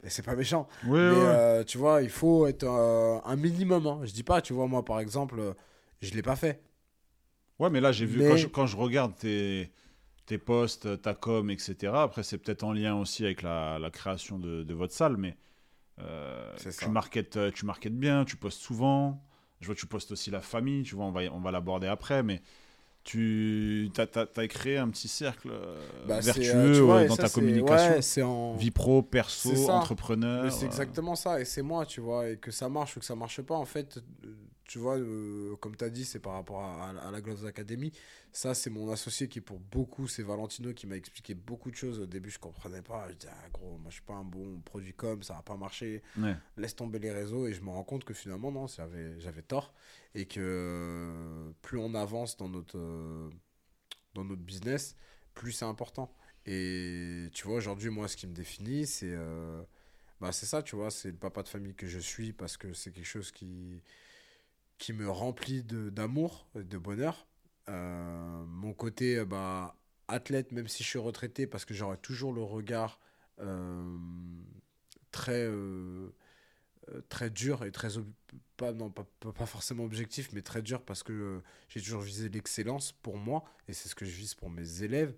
Et c'est pas méchant. Oui, Mais ouais. tu vois, il faut être un minimum. Hein. Je dis pas, tu vois, moi par exemple, je l'ai pas fait. Ouais, mais là, j'ai vu, Mais- quand, je, quand je regarde tes, tes posts, ta com, etc., après, c'est peut-être en lien aussi avec la, la création de, de votre salle, mais euh, ça. tu, marketes, tu marketes bien, tu postes souvent. Je vois que tu postes aussi la famille, tu vois, on va, on va l'aborder après, mais tu as, créé un petit cercle euh, Bah, vertueux euh, tu vois, euh, et dans ça, ta communication. ouais, en. Vie pro, perso, entrepreneur. C'est euh, exactement ça, et c'est moi, tu vois, et que ça marche ou que ça marche pas, en fait, euh, tu vois, euh, comme tu as dit, c'est par rapport à, à la Gloves Academy. Ça, c'est mon associé qui, pour beaucoup, c'est Valentino qui m'a expliqué beaucoup de choses. Au début, je comprenais pas. Je disais, ah, gros, moi, je suis pas un bon produit com, ça va pas marcher. ouais. laisse tomber les réseaux et je me rends compte que finalement non j'avais j'avais tort et que euh, plus on avance dans notre euh, dans notre business plus c'est important et tu vois aujourd'hui moi ce qui me définit c'est euh, bah c'est ça tu vois c'est le papa de famille que je suis parce que c'est quelque chose qui qui me remplit de d'amour et de bonheur. Euh, mon côté euh, bah athlète même si je suis retraité parce que j'aurai toujours le regard euh, très très dur et très pas non pas, pas, forcément objectif mais très dur parce que j'ai toujours visé l'excellence pour moi et c'est ce que je vise pour mes élèves.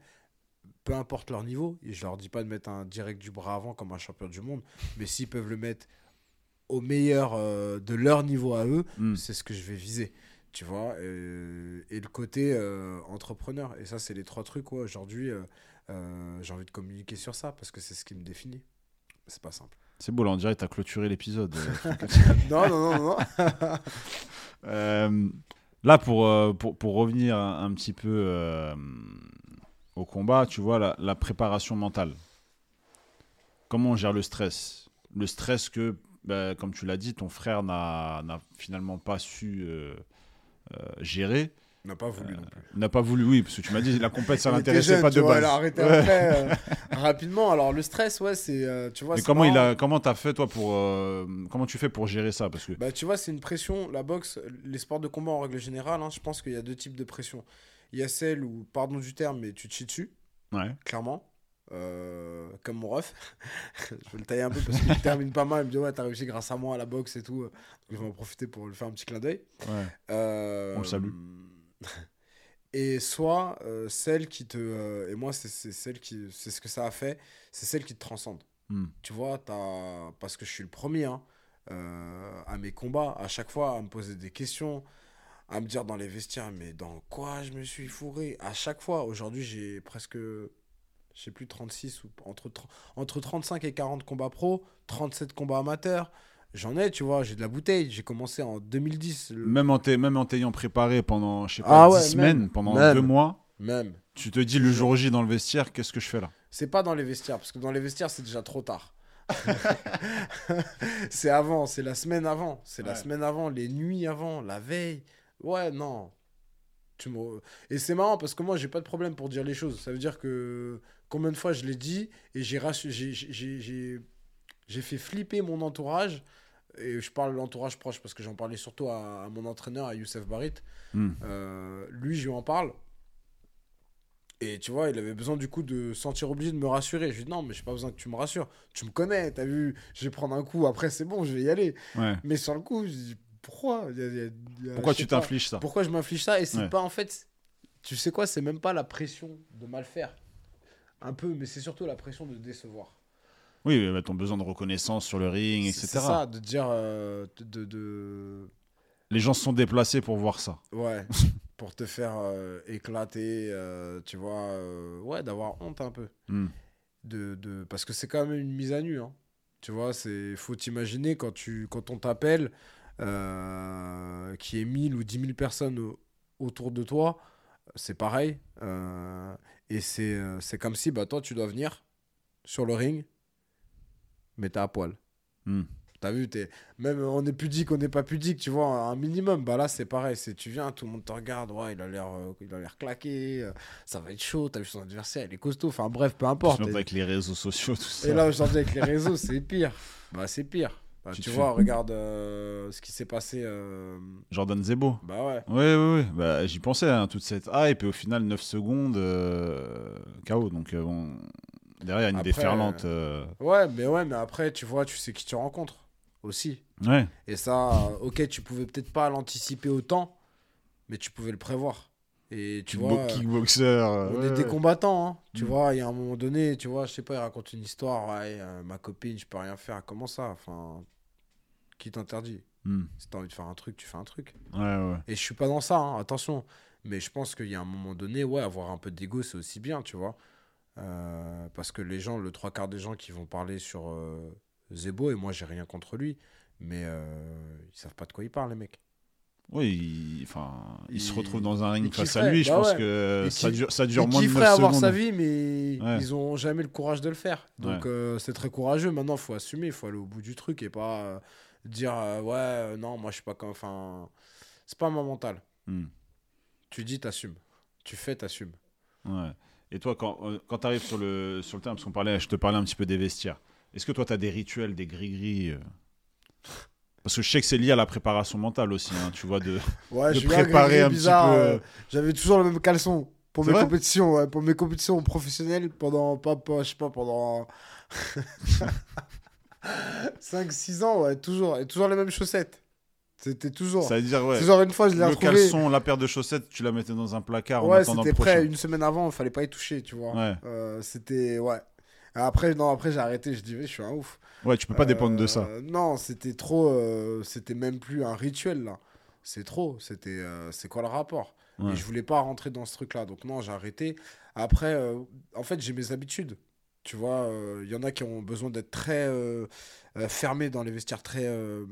Peu importe leur niveau et je leur dis pas de mettre un direct du bras avant comme un champion du monde mais s'ils peuvent le mettre au meilleur euh, de leur niveau à eux Mm. c'est ce que je vais viser tu vois et, et le côté euh, entrepreneur et ça c'est les trois trucs ouais, aujourd'hui euh, j'ai envie de communiquer sur ça parce que c'est ce qui me définit c'est pas simple C'est beau, là, on dirait que tu as clôturé l'épisode. non non non non là, pour, pour, pour revenir un, un petit peu au combat, tu vois, la, la préparation mentale. Comment on gère le stress? Le stress que, bah, comme tu l'as dit, ton frère n'a n'a finalement pas su euh, euh, gérer. n'a pas voulu non plus N'a pas voulu, oui, parce que tu m'as dit la compète, ça Il l'intéressait pas de vois, base. Il a arrêté Ouais. après, euh, rapidement. Alors, le stress, ouais, c'est. euh, tu vois, Mais c'est comment il marrant. a, comment t'as fait toi pour, euh, comment tu fais pour gérer ça? Parce que Bah, tu vois, c'est une pression. La boxe, les sports de combat en règle générale, hein, je pense qu'il y a deux types de pression. Il y a celle où, pardon du terme, mais tu te chies dessus, ouais, clairement. Euh, comme mon ref. je vais le tailler un peu parce qu'il termine pas mal. Il me dit, ouais, t'as réussi grâce à moi à la boxe et tout. Donc, je vais en profiter pour lui faire un petit clin d'œil. ouais. Euh, On le salue. Et soit euh, celle qui te. euh, et moi, c'est celle qui. C'est ce que ça a fait. C'est celle qui te transcende. Hmm. Tu vois, as, parce que je suis le premier hein, à mes combats, à chaque fois, à me poser des questions, à me dire dans les vestiaires, mais dans quoi je me suis fourré? À chaque fois, aujourd'hui, j'ai presque. Je sais plus, 36 ou entre, tr- entre 35 et 40 combats pro, 37 combats amateurs. J'en ai, tu vois, j'ai de la bouteille. J'ai commencé en 2010. le- Même en t'ayant préparé pendant, je sais pas, Ah 10 ouais, semaines, pendant Même. deux mois, Même. tu te dis le jour J dans le vestiaire, qu'est-ce que je fais là? C'est pas dans les vestiaires, parce que dans les vestiaires, c'est déjà trop tard. c'est avant, c'est la semaine avant. C'est la semaine avant, les nuits avant, la veille. Ouais, non. Tu me... Et c'est marrant parce que moi, j'ai pas de problème pour dire les choses. Ça veut dire que combien de fois je l'ai dit et j'ai rassu- j'ai- fait flipper mon entourage. Et je parle de l'entourage proche parce que j'en parlais surtout à, à mon entraîneur, à Youssef Barit. Hmm. Euh, lui, je lui en parle. Et tu vois, il avait besoin du coup de se sentir obligé de me rassurer. Je lui dis non, mais j'ai pas besoin que tu me rassures. Tu me connais, t'as vu, je vais prendre un coup, après c'est bon, je vais y aller. Ouais. Mais sur le coup, je dis pourquoi Il y a- il y a- il y a- Pourquoi tu t'infliges ça Pourquoi je m'inflige ça Et c'est Ouais. pas en fait. Tu sais quoi, c'est même pas la pression de mal faire. Un peu, mais c'est surtout la pression de décevoir. Oui, bah, ton besoin de reconnaissance sur le ring, etc. c'est ça, de dire. euh, de, de- Les gens se sont déplacés pour voir ça. Ouais, pour te faire euh, éclater, euh, tu vois. ouais, d'avoir honte un peu. Hmm. de, de- parce que c'est quand même une mise à nu hein. tu vois c'est faut t'imaginer quand tu quand on t'appelle euh, qu'il y ait 1000 ou 10 000 personnes au- autour de toi c'est pareil. Euh, et c'est euh, c'est comme si, bah, toi, tu dois venir sur le ring, mais t'es à poil. Hmm. T'as vu, t'es... même on est pudique, on n'est pas pudique, tu vois, un minimum. Bah là, c'est pareil. C'est tu viens, tout le monde te regarde, ouais, il a l'air, euh, il a l'air claqué, euh, ça va être chaud. T'as vu son adversaire, il est costaud. Enfin bref, peu importe. Et, avec les réseaux sociaux, tout ça. et là, aujourd'hui avec les réseaux, c'est pire. Bah c'est pire. Bah, Tu vois, fais- regarde euh, ce qui s'est passé. euh, Jordan Zebo. Bah ouais. Ouais, ouais, ouais. Bah, j'y pensais, hein, toute cette hype, et au final, 9 secondes, euh, KO. Donc, euh, bon, derrière, il y a une Après, déferlante. Ouais, mais ouais, mais après, tu vois, tu sais qui tu rencontres aussi. Ouais, Et ça, ok, tu pouvais peut-être pas l'anticiper autant, mais tu pouvais le prévoir. Et tu vois, kickboxer. on ouais, est des combattants, hein. Tu Mm. vois, il y a un moment donné, tu vois, je sais pas, il raconte une histoire, ouais, euh, ma copine, je peux rien faire. Comment ça Enfin, qui t'interdit Hmm. Si t'as envie de faire un truc, tu fais un truc. Ouais, ouais. Et je suis pas dans ça, hein, attention. Mais je pense qu'il y a un moment donné, ouais, avoir un peu d'ego, c'est aussi bien, tu vois. Euh, parce que les gens, le trois quarts des gens qui vont parler sur euh, Zebo, et moi j'ai rien contre lui, mais euh, ils savent pas de quoi ils parlent, les mecs. Oui, enfin, il, se retrouve dans un ring face à lui. Je bah pense ouais. que ça dure, ça dure moins de 9 kifferaient avoir secondes. sa vie, mais Ouais. ils ont jamais le courage de le faire. Donc Ouais. euh, c'est très courageux. Maintenant, il faut assumer, il faut aller au bout du truc et pas euh, dire euh, ouais, euh, non, moi je suis pas comme. Enfin, c'est pas mon mental. Hmm. Tu dis, t'assumes. Tu fais, t'assumes. Ouais. Et toi, quand, euh, quand tu arrives sur le, sur le terrain, parce qu'on parlait, je te parlais un petit peu des vestiaires, est-ce que toi, tu as des rituels, des gris-gris euh? Parce que je sais que c'est lié à la préparation mentale aussi, hein, tu vois, de, Ouais, de je suis bien préparer un bizarre, petit peu. euh, J'avais toujours le même caleçon pour mes compétitions, ouais, pour mes compétitions professionnelles pendant pas, pas je sais pas pendant 5 6 ans, ouais, toujours et toujours les mêmes chaussettes. C'était toujours. Ça veut dire, ouais, C'est genre une fois je l'ai le retrouvé. caleçon, la paire de chaussettes, tu la mettais dans un placard en Ouais, attendant c'était le prochain. prêt une semaine avant, il fallait pas y toucher, tu vois. Ouais. Euh, c'était ouais. Après non, après j'ai arrêté, je dis ouais, je suis un ouf. Ouais, tu peux pas dépendre de Euh, ça. Non, c'était trop euh, c'était même plus un rituel là. C'est trop, c'était euh, c'est quoi le rapport? Ouais. Et je voulais pas rentrer dans ce truc-là. Donc non, j'ai arrêté. Après, euh, en fait, j'ai mes habitudes. Tu vois, il y en a qui ont besoin d'être très euh, euh, fermés dans les vestiaires, très euh,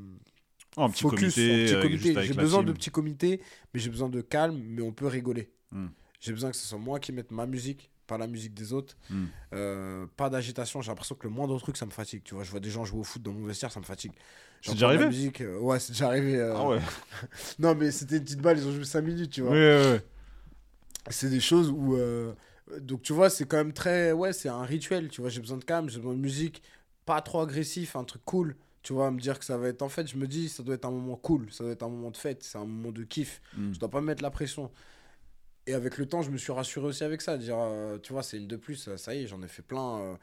Oh, petit focus, comité, en petit euh, J'ai besoin de petits comités, mais j'ai besoin de calme, mais on peut rigoler. Hmm. J'ai besoin que ce soit moi qui mette ma musique, pas la musique des autres. Hmm. Euh, pas d'agitation. J'ai l'impression que le moindre truc, ça me fatigue. Tu vois, je vois des gens jouer au foot dans mon vestiaire, ça me fatigue. C'est déjà arrivé musique, euh, Ouais, c'est déjà arrivé. euh, Ah ouais. Non, mais c'était une petite balle, ils ont joué 5 minutes, tu vois. Ouais, ouais, ouais. C'est des choses où. Euh, Donc, tu vois, c'est quand même très. Ouais, c'est un rituel. Tu vois, j'ai besoin de calme, j'ai besoin de musique. Pas trop agressif, un truc cool. Tu vois, me dire que ça va être. En fait, je me dis, ça doit être un moment cool. Ça doit être un moment de fête. C'est un moment de kiff. Hmm. Je dois pas me mettre la pression. Et avec le temps, je me suis rassuré aussi avec ça. Dire, euh, tu vois, c'est une de plus. euh, Ça y est, j'en ai fait plein.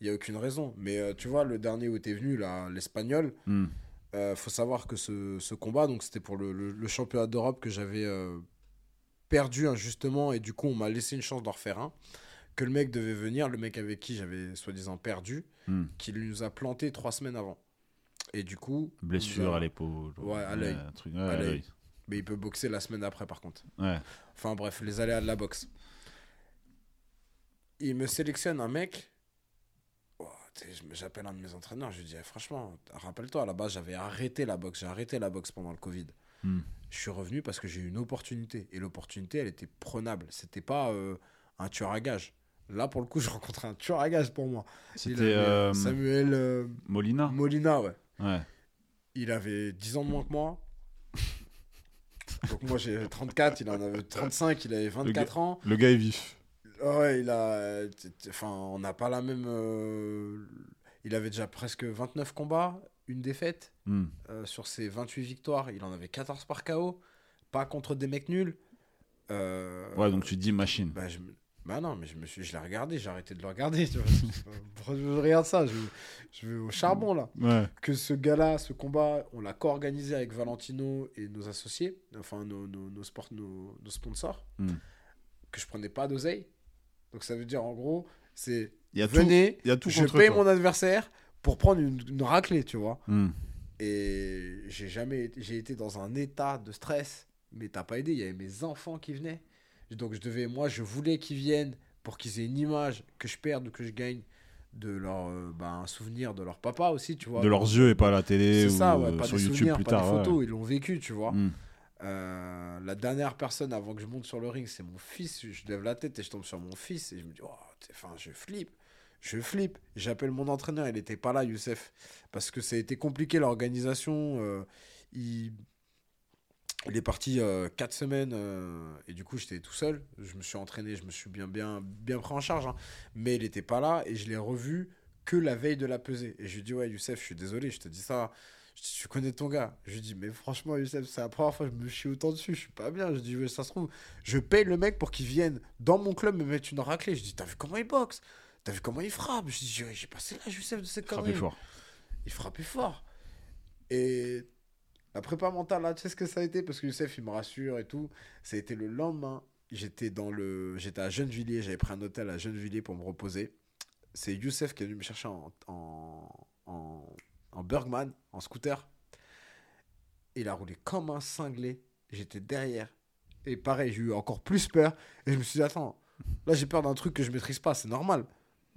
Il n'y a aucune raison. Mais euh, tu vois, le dernier où tu es venu, là, l'espagnol. Hmm. Euh, faut savoir que ce, ce combat, donc c'était pour le, le- le championnat d'Europe que j'avais euh, perdu injustement et du coup on m'a laissé une chance d'en refaire un. Que le mec devait venir, le mec avec qui j'avais soi-disant perdu, Hmm. qui nous a planté trois semaines avant. Et du coup, Blessure a- à l'épaule. Ouais, à l'œil. ouais, mais il peut boxer la semaine après par contre. Ouais. Enfin bref, les aléas de la boxe. Il me sélectionne un mec. Oh, J'appelle un de mes entraîneurs, je lui dis eh, franchement, rappelle-toi, à la base j'avais arrêté la boxe, j'ai arrêté la boxe pendant le Covid. Hmm. Je suis revenu parce que j'ai eu une opportunité. Et l'opportunité, elle était prenable. C'était pas euh, un tueur à gage. Là, pour le coup, je rencontrais un tueur à gage pour moi. C'était avait, euh, Samuel euh, Molina Molina, ouais. Ouais. Il avait 10 ans de moins que moi. Donc moi j'ai 34, il en avait 35, il avait 24 ans. Le gars est vif. Ouais, il a. Enfin, on n'a pas la même. euh, Il avait déjà presque 29 combats, une défaite. Hmm. Euh, sur ses 28 victoires, il en avait 14 par KO. Pas contre des mecs nuls. Euh, Ouais, donc tu dis machine. Bah, je bah non, mais je me suis, je l'ai regardé, j'ai arrêté de le regarder. Tu vois. Pourquoi je regarde ça je, je vais au charbon là. Ouais. Que ce gars-là, ce combat, on l'a co-organisé avec Valentino et nos associés, enfin nos, nos, nos, sport- nos, nos sponsors, Hmm. que je prenais pas d'oseille. Donc ça veut dire en gros, c'est tout, venez, y a tout je paye toi. mon adversaire pour prendre une, une raclée, tu vois. Hmm. Et j'ai jamais j'ai été dans un état de stress, mais t'as pas aidé, il y avait mes enfants qui venaient. Donc je devais, moi je voulais qu'ils viennent pour qu'ils aient une image, que je perde ou que je gagne, de leur euh, bah, un souvenir de leur papa aussi, tu vois. De leurs yeux et pas à la télé ou ça, ouais, pas sur des YouTube plus pas tard. des ouais. photos, ils l'ont vécu, tu vois. Hmm. Euh, la dernière personne avant que je monte sur le ring, c'est mon fils. Je lève la tête et je tombe sur mon fils et je me dis, oh, enfin, je flippe. Je flippe. J'appelle mon entraîneur, il n'était pas là, Youssef, parce que ça a été compliqué l'organisation. Euh, il... est parti euh, quatre semaines et du coup j'étais tout seul. Je me suis entraîné, je me suis bien, bien, bien pris en charge, hein. mais il n'était pas là et je l'ai revu que la veille de la pesée. Et je lui dis, ouais, Youssef, je suis désolé, je te dis ça. Je dis, tu connais ton gars. Je lui dis, mais franchement, Youssef, c'est la première fois que je me chie autant dessus. Je suis pas bien. Je dis, ça se trouve, je paye le mec pour qu'il vienne dans mon club me mettre une raclée. Je dis, t'as vu comment il boxe? T'as vu comment il frappe? Je dis, j'ai passé là, Youssef, de cette conneries. fort. Il frappe fort. Et la prépa mentale, là, tu sais ce que ça a été? Parce que Youssef, il me rassure et tout. Ça a été le lendemain. J'étais dans le, j'étais à Gennevilliers. J'avais pris un hôtel à Gennevilliers pour me reposer c'est Youssef qui est venu me chercher en, en, en, Bergman, en scooter. Il a roulé comme un cinglé. J'étais derrière. Et pareil, j'ai eu encore plus peur. Et je me suis dit, attends, là j'ai peur d'un truc que je maîtrise pas, c'est normal.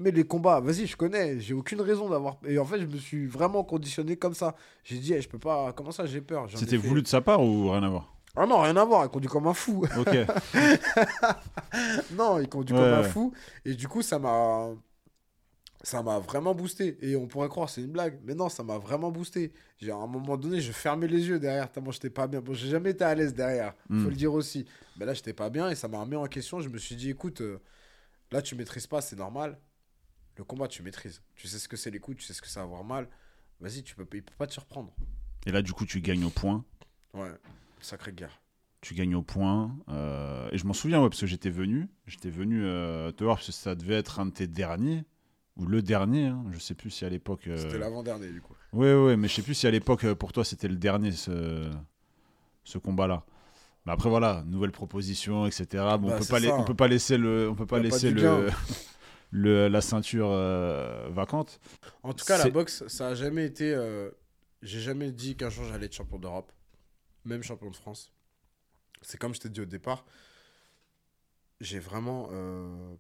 Mais les combats, vas-y, je connais, j'ai aucune raison d'avoir. Et en fait, je me suis vraiment conditionné comme ça. J'ai dit, je peux pas. Comment ça, j'ai peur? C'était voulu de sa part ou rien à voir? Ah non, rien à voir, il conduit comme un fou. Ok. non, il conduit comme un fou. Et du coup, ça m'a ça m'a vraiment boosté. Et on pourrait croire c'est une blague, mais non, ça m'a vraiment boosté. J'ai, à un moment donné, je fermais les yeux derrière, tellement j'étais pas bien. Bon, j'ai jamais été à l'aise derrière, faut hmm. le dire aussi. Mais là, j'étais pas bien et ça m'a remis en question. Je me suis dit, écoute, euh, là, tu maîtrises pas, c'est normal. Le combat, tu maîtrises. Tu sais ce que c'est les coups, tu sais ce que ça va avoir mal. Vas-y, tu peux, il peut pas te surprendre. Et là, du coup, tu gagnes au point. Ouais, sacrée guerre. Tu gagnes au point. Euh, et je m'en souviens, ouais, parce que j'étais venu. J'étais venu euh, te voir, parce que ça devait être un de tes derniers ou le dernier, hein. je sais plus si à l'époque. Euh, c'était l'avant-dernier du coup. Oui, oui, mais je sais plus si à l'époque pour toi c'était le dernier ce, ce combat-là. Mais après voilà, nouvelle proposition, etc. Bon, on bah, peut pas, on peut pas laisser le, on peut pas laisser le, le, la ceinture euh, vacante. En tout cas, la boxe, ça a jamais été. J'ai jamais dit qu'un jour j'allais être champion d'Europe, même champion de France. C'est comme je t'ai dit au départ, j'ai vraiment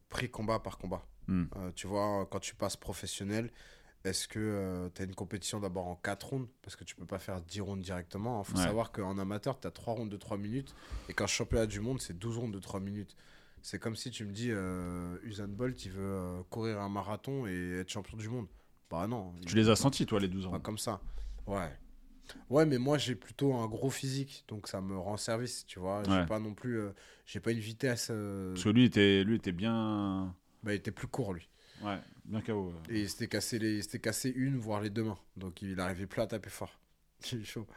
pris combat par combat. Hmm. Euh, tu vois, quand tu passes professionnel, est-ce que euh, tu as une compétition d'abord en 4 rounds? Parce que tu peux pas faire 10 rounds directement. Il faut savoir qu'en amateur, tu as 3 rounds de 3 minutes. Et qu'un championnat du monde, c'est 12 rounds de 3 minutes. C'est comme si tu me dis, euh, Usain Bolt, il veut euh, courir un marathon et être champion du monde. Bah non. Tu les as sentis, toi, les 12 rounds Comme ça. Ouais. Ouais, mais moi, j'ai plutôt un gros physique. Donc ça me rend service, tu vois. J'ai pas non plus. j'ai pas une vitesse. Parce que lui était, lui était bien bah, il était plus court, lui. Ouais, bien KO. Et il s'était cassé, les... cassé une, voire les deux mains. Donc il arrivait plus à taper fort. J'ai chaud.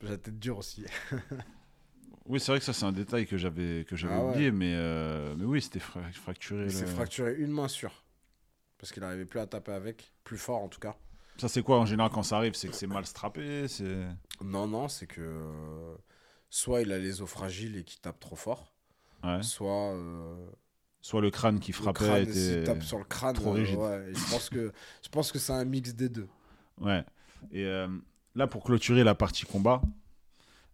J'ai la tête dure aussi. oui, c'est vrai que ça, c'est un détail que j'avais, que j'avais ah oublié, mais, euh, mais oui, c'était fracturé. Il s'est fracturé une main sûre. Parce qu'il n'arrivait plus à taper avec, plus fort en tout cas. Ça, c'est quoi en général quand ça arrive C'est que c'est mal strappé c'est... Non, non, c'est que euh, soit il a les os fragiles et qu'il tape trop fort, ouais. soit euh, soit le crâne qui frappait le était tape sur le crâne trop rigide. Ouais, je pense que je pense que c'est un mix des deux. Ouais. Et là pour clôturer la partie combat,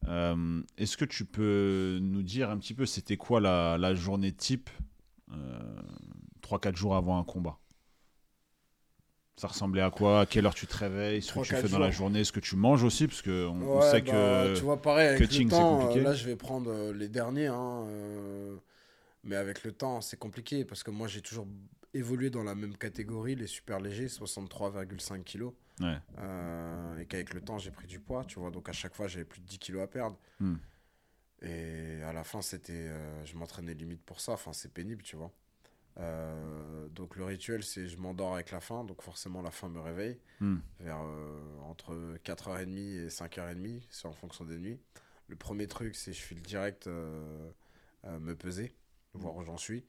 euh, est-ce que tu peux nous dire un petit peu c'était quoi la, la, journée type euh, 3-4 jours avant un combat? Ça ressemblait à quoi? À quelle heure tu te réveilles? Ce que tu fais dans la journée? Ce que tu manges aussi? Parce qu'on on sait bah, que. Tu vois, pareil, avec le temps, là, je vais prendre les derniers. Hein, mais avec le temps, c'est compliqué parce que moi, j'ai toujours évolué dans la même catégorie, les super légers, 63,5 kg. Euh, et qu'avec le temps, j'ai pris du poids, tu vois. Donc à chaque fois, j'avais plus de 10 kg à perdre. Hmm. Et à la fin, c'était, euh, je m'entraînais limite pour ça. Enfin, c'est pénible, tu vois. Euh, donc le rituel, c'est je m'endors avec la faim, donc forcément la faim me réveille hmm. vers entre 4h30 et 5h30, c'est en fonction des nuits. Le premier truc, c'est je file direct me peser voir où j'en suis.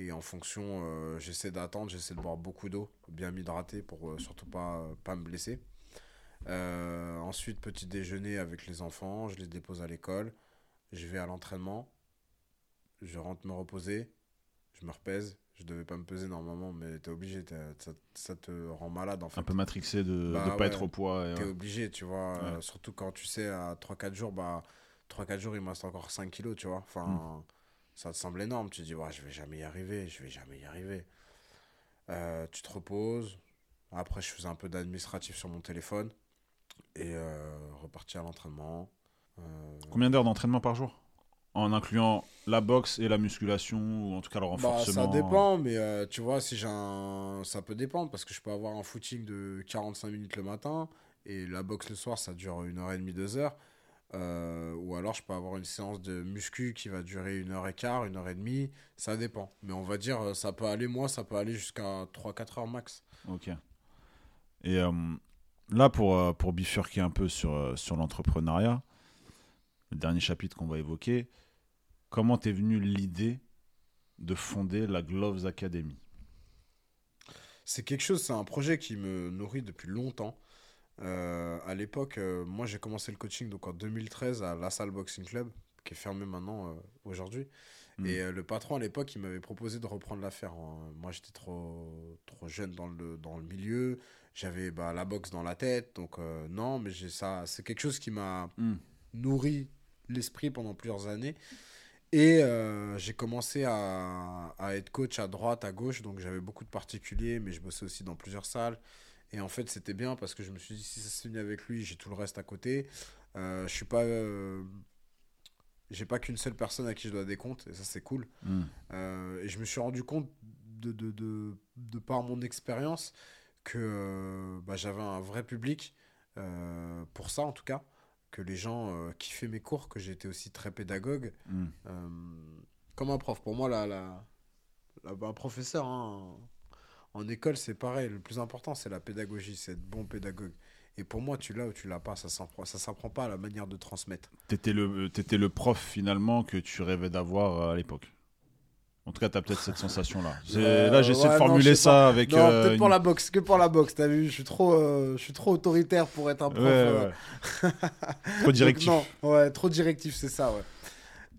Et en fonction, euh, j'essaie d'attendre, j'essaie de boire beaucoup d'eau, bien m'hydrater pour euh, surtout pas, pas me blesser. Euh, ensuite, petit déjeuner avec les enfants, je les dépose à l'école, je vais à l'entraînement, je rentre me reposer, je me repèse. Je devais pas me peser normalement, mais t'es obligé, ça, ça, te rend malade en fait. Un peu matrixé de ne bah pas être au poids. T'es obligé, tu vois. surtout quand tu sais, à 3-4 jours, bah, 3-4 jours, il me reste encore 5 kilos, tu vois. Enfin. Hmm ça te semble énorme. Tu te dis, ouais, je vais jamais y arriver, je vais jamais y arriver. Euh, tu te reposes. Après, je faisais un peu d'administratif sur mon téléphone et euh, reparti à l'entraînement. Euh, Combien d'heures d'entraînement par jour? En incluant la boxe et la musculation, ou en tout cas le Bah, renforcement ça dépend, mais euh, tu vois, si j'ai un... ça peut dépendre parce que je peux avoir un footing de 45 minutes le matin et la boxe le soir, ça dure une heure et demie, deux heures. Euh, ou alors je peux avoir une séance de muscu qui va durer une heure et quart, une heure et demie, ça dépend. Mais on va dire, euh, ça peut aller, moi, ça peut aller jusqu'à 3-4 heures max. Ok. Et euh, là, pour, pour bifurquer un peu sur, sur l'entrepreneuriat, le dernier chapitre qu'on va évoquer, comment t'es venue l'idée de fonder la Gloves Academy? C'est quelque chose, c'est un projet qui me nourrit depuis longtemps. Euh, à l'époque, euh, moi j'ai commencé le coaching donc en 2013 à La Salle Boxing Club, qui est fermé maintenant euh, aujourd'hui. Mm. Et le patron à l'époque, il m'avait proposé de reprendre l'affaire. hein. Moi j'étais trop, trop jeune dans le, dans le milieu, j'avais bah, la boxe dans la tête, donc non, mais ça, c'est quelque chose qui m'a Mm. nourri l'esprit pendant plusieurs années. Et euh, j'ai commencé à, à être coach à droite, à gauche, donc j'avais beaucoup de particuliers, mais je bossais aussi dans plusieurs salles. Et en fait, c'était bien parce que je me suis dit, si ça se finit avec lui, j'ai tout le reste à côté. Euh, je suis pas. euh, j'ai pas qu'une seule personne à qui je dois des comptes, et ça, c'est cool. Mm. Euh, et je me suis rendu compte, de, de, de, de par mon expérience, que bah, j'avais un vrai public, pour ça en tout cas, que les gens kiffaient mes cours, que j'étais aussi très pédagogue. Mm. Euh, comme un prof. Pour moi, la, la, la- un professeur hein, en école, c'est pareil. Le plus important, c'est la pédagogie, c'est être bon pédagogue. Et pour moi, tu l'as ou tu l'as pas, ça ça s'apprend pas à la manière de transmettre. T'étais le, t'étais le prof finalement que tu rêvais d'avoir euh, à l'époque. En tout cas, t'as peut-être cette sensation-là. Euh, là, j'essaie ouais, de formuler ça pas. avec. Non, euh, peut-être pour la boxe, que pour la boxe, t'as vu, je suis trop, euh, je suis trop autoritaire pour être un prof. Ouais, euh, ouais. Trop directif. donc non, ouais, trop directif, c'est ça, ouais.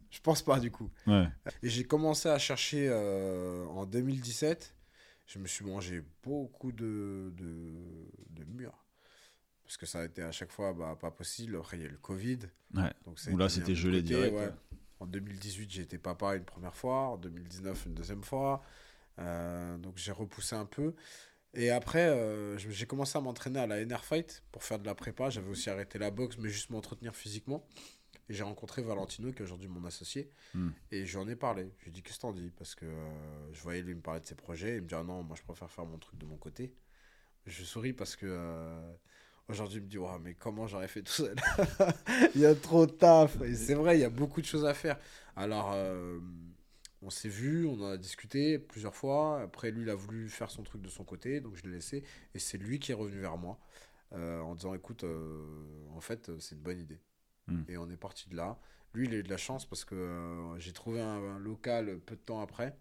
Je pense pas du coup. Ouais. Et j'ai commencé à chercher euh, en 2017. Je me suis mangé beaucoup de, de, de murs. Parce que ça a été à chaque fois bah, pas possible. Après, il y a eu le Covid. Ouais. Donc Où là, c'était gelé côté, direct, ouais. ouais. En 2018, j'ai été papa une première fois. En 2019, une deuxième fois. Euh, donc j'ai repoussé un peu. Et après, euh, j'ai commencé à m'entraîner à la NR Fight pour faire de la prépa. J'avais aussi arrêté la boxe, mais juste m'entretenir physiquement. Et j'ai rencontré Valentino, qui est aujourd'hui mon associé. Hmm. Et j'en ai parlé. Je lui ai dit, qu'est-ce que t'en dis? Parce que euh, je voyais lui me parler de ses projets. Il me dit, ah non, moi je préfère faire mon truc de mon côté. Je souris parce que euh, aujourd'hui, il me dit, ouais, mais comment j'aurais fait tout seul? Il y a trop de taf. Et c'est vrai, il y a beaucoup de choses à faire. Alors, euh, on s'est vu, on en a discuté plusieurs fois. Après, lui, il a voulu faire son truc de son côté, donc je l'ai laissé. Et c'est lui qui est revenu vers moi euh, en disant, écoute, euh, en fait, c'est une bonne idée. Hmm. Et on est parti de là. Lui, il a eu de la chance parce que euh, j'ai trouvé un, un local peu de temps après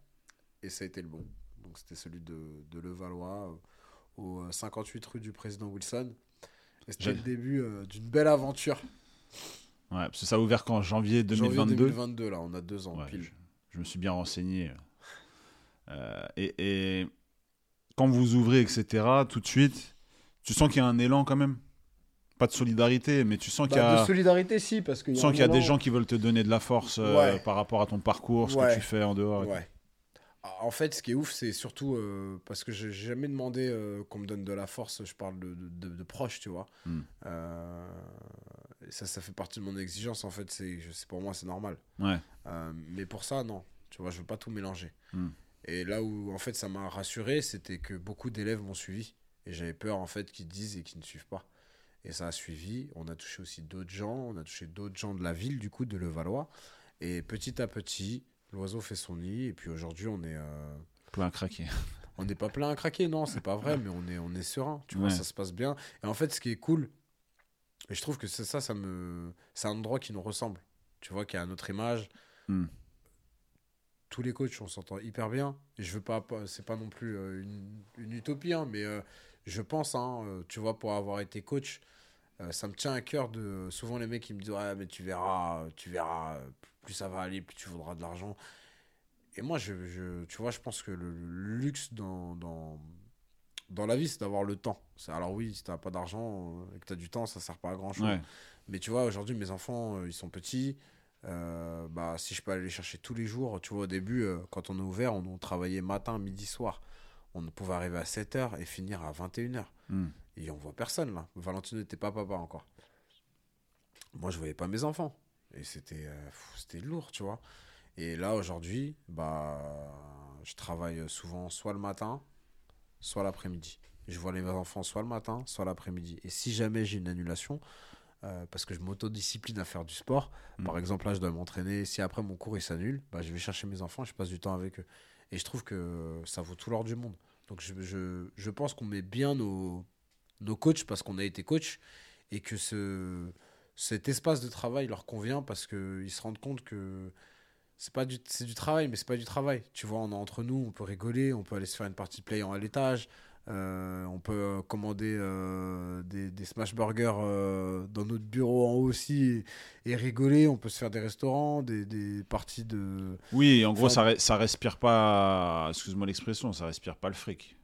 et ça a été le bon. Donc c'était celui de, de Levallois euh, au euh, 58 rue du président Wilson. Et c'était le début euh, d'une belle aventure. Ouais, parce que ça a ouvert quand? Janvier 2022. Janvier 2022, là, on a deux ans Ouais, pile. je, je me suis bien renseigné. Euh, et, et quand vous ouvrez, etc., tout de suite, tu sens qu'il y a un élan quand même? Pas de solidarité, mais tu sens qu'il y Bah, a, de solidarité, si, parce tu sens un qu'il y a des gens qui veulent te donner de la force euh, Ouais. par rapport à ton parcours, ce Ouais. que tu fais en dehors. Ouais. Ah, En fait, ce qui est ouf, c'est surtout euh, parce que j'ai jamais demandé euh, qu'on me donne de la force. Je parle de, de, de- de proches, tu vois. Hmm. Et ça, ça fait partie de mon exigence. En fait, c'est pour moi, c'est normal. Mais pour ça, non. Tu vois, je veux pas tout mélanger. Hmm. Et là où, en fait, ça m'a rassuré, c'était que beaucoup d'élèves m'ont suivi. Et j'avais peur, en fait, qu'ils disent et qu'ils ne suivent pas. Et ça a suivi. On a touché aussi d'autres gens. On a touché d'autres gens de la ville, du coup, de Levallois. Et petit à petit, l'oiseau fait son nid. Et puis aujourd'hui, on est. euh, Plein à craquer. on n'est pas plein à craquer, non, c'est pas vrai, mais on est, on est serein, tu vois, ça se passe bien. Et en fait, ce qui est cool, et je trouve que c'est ça, ça me, c'est un endroit qui nous ressemble, tu vois, qui a notre image. Hmm. Tous les coachs, on s'entend hyper bien. Et je veux pas, pas- c'est pas non plus euh, une, une utopie, hein, mais euh, je pense, hein, euh, tu vois, pour avoir été coach, euh, ça me tient à cœur de. Souvent, les mecs, ils me disent, ouais, mais tu verras, tu verras, euh, plus ça va aller, plus tu voudras de l'argent. Et moi, je, je- tu vois, je pense que le, le luxe dans, dans, dans la vie, c'est d'avoir le temps. C'est- Alors oui, si t'as pas d'argent euh, et que t'as du temps, ça sert pas à grand chose. Ouais. Mais tu vois, aujourd'hui, mes enfants, euh, ils sont petits. Euh, bah, si je peux aller les chercher tous les jours, tu vois, au début, euh, quand on est ouvert, on, on travaillait matin, midi, soir. On pouvait arriver à 7h et finir à 21h. Hmm. Et on voit personne là. Valentino n'était pas papa encore. moi, je voyais pas mes enfants. Et c'était euh, c'était lourd, tu vois. Et là, aujourd'hui, bah, je travaille souvent soit le matin, soit l'après-midi. Je vois les enfants soit le matin, soit l'après-midi. Et si jamais j'ai une annulation, euh, parce que je m'autodiscipline à faire du sport, Mm. par exemple, là, je dois m'entraîner. Si après mon cours il s'annule, bah, je vais chercher mes enfants, je passe du temps avec eux. Et je trouve que ça vaut tout l'or du monde. Donc je, je, je pense qu'on met bien nos, nos coachs parce qu'on a été coach et que ce, cet espace de travail leur convient parce qu'ils se rendent compte que c'est pas du c'est du travail mais c'est pas du travail tu vois on est entre nous on peut rigoler on peut aller se faire une partie de play en à l'étage euh, on peut euh, commander euh, des, des smash burgers euh, dans notre bureau en haut aussi et, et rigoler on peut se faire des restaurants des, des parties de Oui, en gros, Enfin- ça, re- ça respire pas. Excuse-moi l'expression, ça respire pas le fric.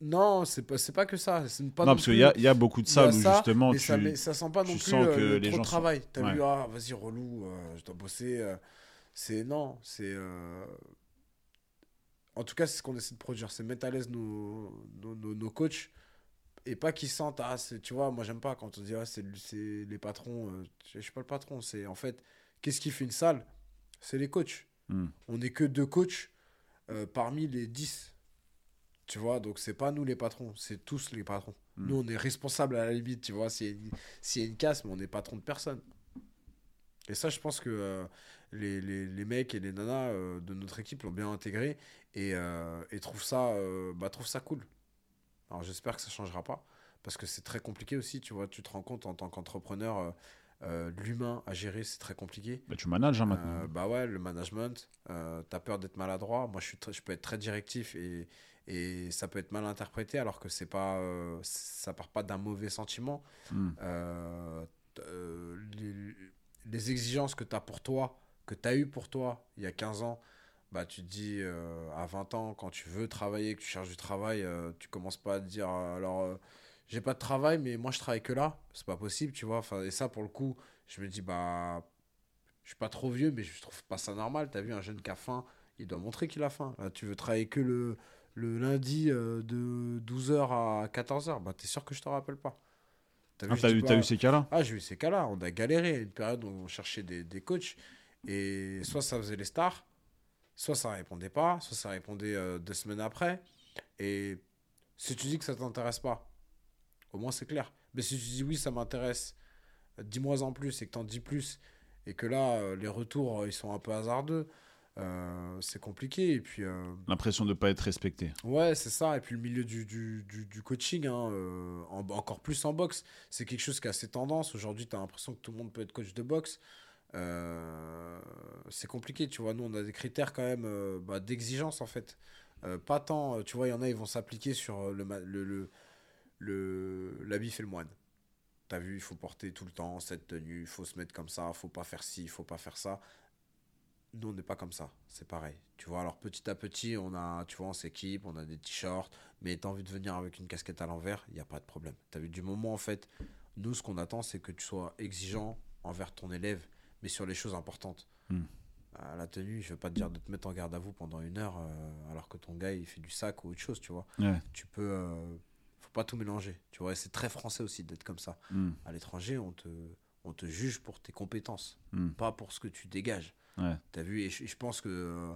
non c'est pas pas que ça pas non, parce qu'il y y a beaucoup de salles où ça, justement mais tu. ça, met- ça sent pas non plus sens euh, que le les trop gens de sont- travail. T'as Ouais. vu, ah, vas-y, relou, euh, je dois bosser. c'est non, c'est. En tout cas, c'est ce qu'on essaie de produire, c'est mettre à l'aise nos, nos, nos, nos coachs et pas qu'ils sentent, ah, c'est- tu vois, moi j'aime pas quand on dit, ah, c'est c'est les patrons. euh, je suis pas le patron, c'est en fait, qu'est-ce qui fait une salle? C'est les coachs. Hmm. On n'est que deux coachs euh, parmi les 10. Tu vois, donc c'est pas nous les patrons, c'est tous les patrons. Mm. Nous, on est responsables à la limite, tu vois, s'il y, a une- s'il y a une casse, mais on n'est patron de personne. Et ça, je pense que euh, les, les, les mecs et les nanas euh, de notre équipe l'ont bien intégré et, euh, et trouvent, ça, euh, bah, trouvent ça cool. Alors j'espère que ça changera pas, parce que c'est très compliqué aussi, tu vois, tu te rends compte en tant qu'entrepreneur, euh, l'humain à gérer, c'est très compliqué. Bah, tu manages hein, maintenant. Bah ouais, le management, t'as peur d'être maladroit. Moi, je, suis je peux être très directif et, et ça peut être mal interprété alors que c'est pas, ça part pas d'un mauvais sentiment. Hmm. Les, les exigences que t'as pour toi, que t'as eu pour toi il y a 15 ans, bah tu te dis euh, à 20 ans, quand tu veux travailler, que tu cherches du travail, euh, tu commences pas à te dire euh, alors euh, j'ai pas de travail, mais moi je travaille que là. C'est pas possible, tu vois. Enfin, et ça, pour le coup, je me dis bah je suis pas trop vieux, mais je trouve pas ça normal. T'as vu un jeune qui a faim, il doit montrer qu'il a faim. Là, tu veux travailler que le, le lundi euh, de 12h à 14h, bah t'es sûr que je te rappelle pas. T'as Ah, eu, pas- t'as eu ces cas-là? Ah, j'ai eu ces cas-là. On a galéré à une période où on cherchait des, des coachs. Et soit ça faisait les stars, soit ça répondait pas, soit ça répondait euh, deux semaines après. Et si tu dis que ça t'intéresse pas, au moins c'est clair. Mais si tu dis oui, ça m'intéresse, euh, dis-moi en plus et que t'en dis plus, et que là, euh, les retours, ils sont un peu hasardeux, euh, c'est compliqué. Et puis, L'impression de pas être respecté. Ouais, c'est ça. Et puis le milieu du, du, du, du coaching, hein, en- encore plus en boxe, c'est quelque chose qui a assez tendance. Aujourd'hui, tu as l'impression que tout le monde peut être coach de boxe. Euh, c'est compliqué, tu vois. Nous, on a des critères quand même euh, bah, d'exigence, en fait. Euh, pas tant, tu vois, il y en a, ils vont s'appliquer sur le, le, le, l'habit fait le moine. T'as vu, il faut porter tout le temps cette tenue, il faut se mettre comme ça, faut pas faire ci, il faut pas faire ça. Nous, on n'est pas comme ça. C'est pareil. Tu vois, alors petit à petit, on a, tu vois, on s'équipe, on a des t-shirts, mais t'as envie de venir avec une casquette à l'envers, il n'y a pas de problème. T'as vu, du moment, en fait, nous, ce qu'on attend, c'est que tu sois exigeant envers ton élève, mais sur les choses importantes. Hmm. À la tenue, je veux pas te dire de te mettre en garde à vous pendant une heure, euh, alors que ton gars, il fait du sac ou autre chose, tu vois. Ouais. Tu peux. euh, faut pas tout mélanger. Tu vois, et c'est très français aussi d'être comme ça. Hmm. À l'étranger, on te, on te juge pour tes compétences, Hmm. pas pour ce que tu dégages. Ouais. T'as vu, et je, pense que euh,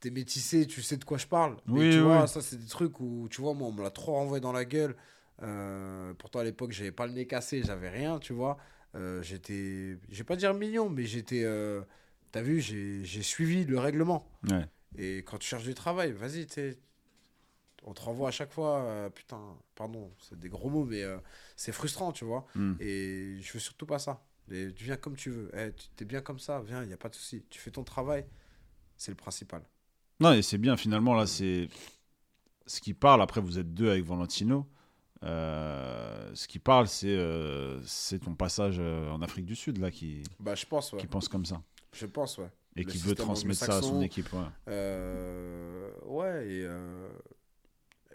t'es métissé, tu sais de quoi je parle. Oui, Mais tu oui. vois, ça, c'est des trucs où, tu vois, moi, on me l'a trop renvoyé dans la gueule. Euh, pourtant, à l'époque, j'avais pas le nez cassé, j'avais rien, tu vois. Euh, j'étais, je vais pas dire mignon, mais j'étais, euh, t'as vu, j'ai suivi le règlement. Ouais. Et quand tu cherches du travail, vas-y, on te renvoie à chaque fois, euh, putain, pardon, c'est des gros mots, mais euh, c'est frustrant, tu vois. Hmm. Et je veux surtout pas ça. Et tu viens comme tu veux. Eh, tu t'es bien comme ça, viens, il n'y a pas de souci. Tu fais ton travail, c'est le principal. Non, et c'est bien finalement là, c'est ce qui parle. Après, vous êtes deux avec Valentino. Euh, ce qui parle, c'est euh, ton passage euh, en Afrique du Sud là qui, Bah, je pense, ouais. qui pense comme ça Je pense, ouais. et qui veut transmettre ça à son équipe. ouais. Euh, ouais, et,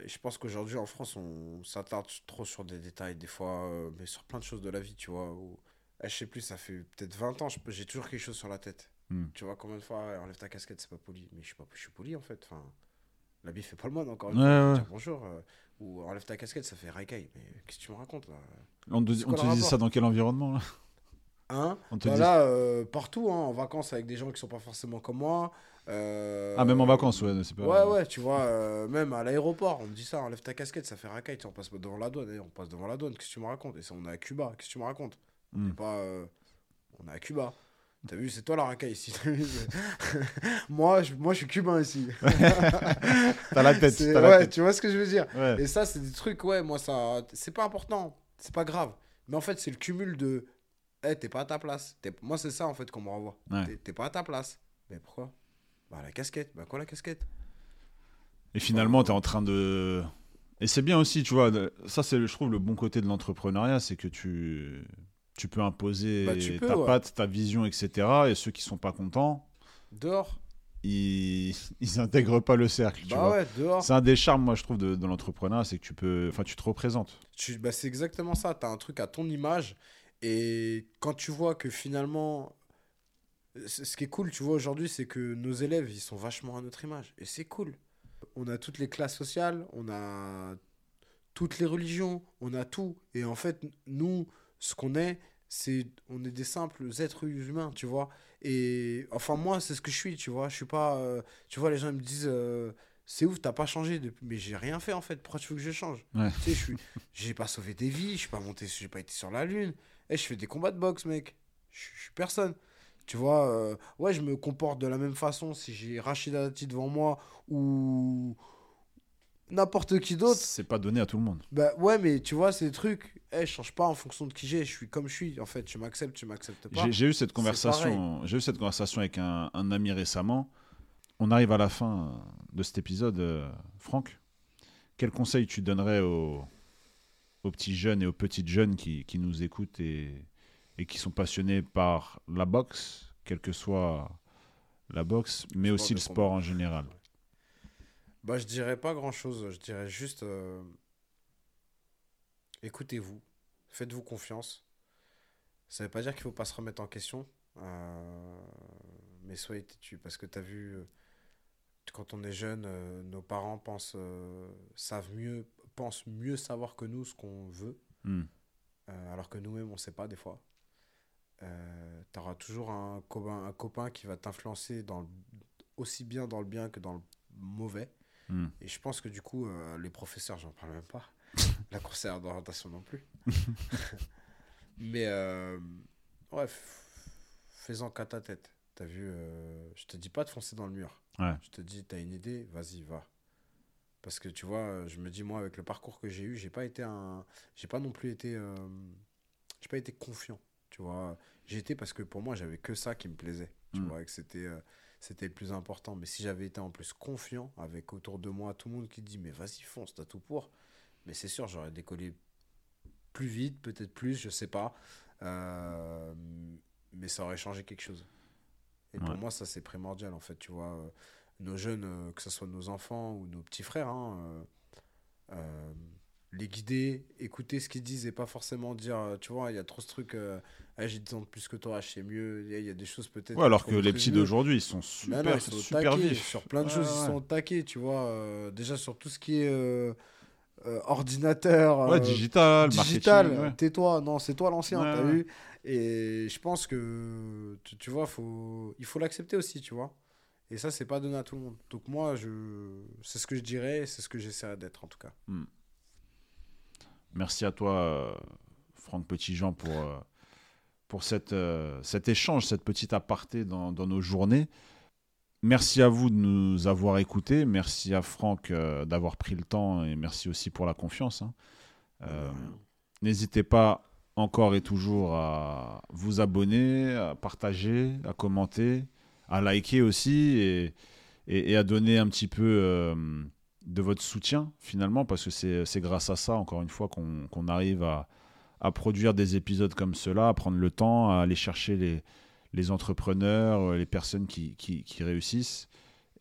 et je pense qu'aujourd'hui en France, on s'attarde trop sur des détails, des fois, mais sur plein de choses de la vie, tu vois. Où, eh, je sais plus, ça fait peut-être 20 ans, j'ai toujours quelque chose sur la tête. Hmm. Tu vois, combien de fois, eh, enlève ta casquette, c'est pas poli. Mais je suis, pas, je suis poli en fait. Enfin, L'habit fait pas le moine encore une Ouais, fois. ouais. Bonjour. Ou enlève ta casquette, ça fait Raikai. Mais qu'est-ce que tu me racontes là? On te, on rapport ça dans quel environnement là? Hein? On te Bah dit- Là, euh, partout, hein, en vacances avec des gens qui sont pas forcément comme moi. euh, Ah, même en vacances, ouais. C'est pas... Ouais, ouais, tu vois, euh, même à l'aéroport, on me dit ça, enlève ta casquette, ça fait racaille, on passe devant la douane, et on passe devant la douane, qu'est-ce que tu me racontes? Et ça, on est à Cuba, qu'est-ce que tu me racontes? On Hmm. est pas. euh, on est à Cuba. T'as vu, c'est toi la racaille ici. moi, je, moi, je suis cubain ici. T'as la tête. La ouais, tête. tu vois ce que je veux dire? Ouais. Et ça, c'est des trucs, ouais, moi, ça. C'est pas important, c'est pas grave. Mais en fait, c'est le cumul de. Eh, t'es pas à ta place. T'es- Moi, c'est ça, en fait, qu'on me renvoie. Ouais. T'es- T'es pas à ta place. Mais pourquoi? Bah, la casquette. Bah, quoi, la casquette? Et finalement, tu es en train de. Et c'est bien aussi, tu vois, ça c'est, je trouve, le bon côté de l'entrepreneuriat, c'est que tu, tu peux imposer Bah, tu peux, ta ouais. patte, ta vision, etc. Et ceux qui sont pas contents, Dehors ils, ils intègrent pas le cercle, Bah ouais, dehors. C'est un des charmes, moi, je trouve, de, de l'entrepreneuriat, c'est que tu peux, enfin, tu te représentes. Tu- bah, c'est exactement ça. Tu as un truc à ton image. Et quand tu vois que finalement, ce qui est cool, tu vois, aujourd'hui, c'est que nos élèves, ils sont vachement à notre image. Et c'est cool. On a toutes les classes sociales, on a toutes les religions, on a tout. Et en fait, nous, ce qu'on est, c'est on est des simples êtres humains, tu vois. Et enfin, moi, c'est ce que je suis, tu vois. Je suis pas. euh, tu vois, les gens ils me disent. euh, c'est ouf, t'as pas changé depuis. Mais j'ai rien fait en fait. Pourquoi tu veux que je change? Ouais. Tu sais, je suis. J'ai pas sauvé des vies, je suis pas monté, j'ai pas été sur la lune. Eh, je fais des combats de boxe, mec. Je je suis personne. Tu vois, euh, ouais, je me comporte de la même façon si j'ai Rachida Dati devant moi ou n'importe qui d'autre. C'est pas donné à tout le monde. Bah ouais, mais tu vois, ces trucs, eh, je change pas en fonction de qui j'ai. Je suis comme je suis. En fait, tu m'acceptes, tu m'acceptes pas. J'ai, eu cette conversation, j'ai eu cette conversation avec un, un ami récemment. On arrive à la fin de cet épisode, euh, Franck. Quel conseil tu donnerais aux, aux petits jeunes et aux petites jeunes qui, qui nous écoutent et, et qui sont passionnés par la boxe, quelle que soit la boxe, mais Sport aussi le sport combat. en général? Bah, je dirais pas grand chose. Je dirais juste euh, écoutez-vous, faites-vous confiance. Ça veut pas dire qu'il faut pas se remettre en question, euh, mais soyez têtu parce que tu as vu, euh, quand on est jeune, euh, nos parents pensent, savent mieux, pensent mieux savoir que nous ce qu'on veut, Hmm. alors que nous-mêmes on sait pas des fois. Tu auras toujours un copain, un copain qui va t'influencer dans le- aussi bien dans le bien que dans le mauvais. Hmm. Et je pense que du coup, euh, les professeurs, j'en parle même pas. La conseillère d'orientation non plus. Mais euh, ouais, fais-en qu'à ta tête. T'as vu, euh, je te dis pas de foncer dans le mur. Ouais. Je te dis, t'as une idée, vas-y, va. Parce que tu vois, je me dis, moi, avec le parcours que j'ai eu, j'ai pas été un. J'ai pas non plus été. euh, J'ai pas été confiant. Tu vois, j'ai été parce que pour moi, j'avais que ça qui me plaisait. Tu Mm. vois, et que c'était. C'était le plus important. Mais si j'avais été en plus confiant, avec autour de moi tout le monde qui dit Mais vas-y, fonce, t'as tout pour. Mais c'est sûr, j'aurais décollé plus vite, peut-être plus, je sais pas. Euh, mais ça aurait changé quelque chose. Et pour moi, ça, c'est primordial, en fait. Tu vois, euh, nos jeunes, euh, que ce soit nos enfants ou nos petits frères, hein, euh, les guider, écouter ce qu'ils disent et pas forcément dire, euh, tu vois, il y a trop ce truc, euh, Ah, j'ai 10 ans de plus que toi, je sais mieux. Il y, a- il y a des choses peut-être. Ouais, alors que les petits d'aujourd'hui, ils sont super, non, ils sont super vifs. Sur plein de Ouais, choses, ils sont au taquet, tu vois. euh, déjà sur tout ce qui est euh, ordinateur. Ouais, digital, digital, tais-toi, non, c'est toi l'ancien, t'as vu Et je pense que, tu, tu vois, faut, il faut l'accepter aussi, tu vois. Et ça, c'est pas donné à tout le monde. Donc moi, je, c'est ce que je dirais, c'est ce que j'essaierai d'être en tout cas. Merci à toi, euh, Franck Petitjean, pour, euh, pour cette, euh, cet échange, cette petite aparté dans, nos journées. Merci à vous de nous avoir écoutés. Merci à Franck d'avoir pris le temps et merci aussi pour la confiance. hein. N'hésitez pas encore et toujours à vous abonner, à partager, à commenter, à liker aussi et, et- à donner un petit peu de votre soutien finalement parce que c'est grâce à ça encore une fois qu'on qu'on arrive à, à produire des épisodes comme cela, à prendre le temps, à aller chercher les, les entrepreneurs, euh, les personnes qui, qui- qui réussissent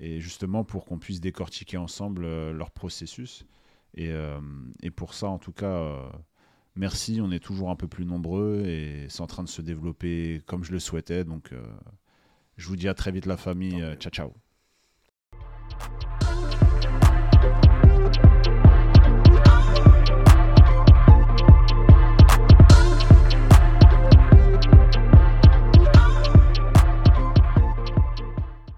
et justement pour qu'on puisse décortiquer ensemble euh, leur processus. Et, euh, et pour ça, en tout cas, euh, merci. On est toujours un peu plus nombreux et c'est en train de se développer comme je le souhaitais. Donc, euh, je vous dis à très vite, la famille. Ciao, ciao.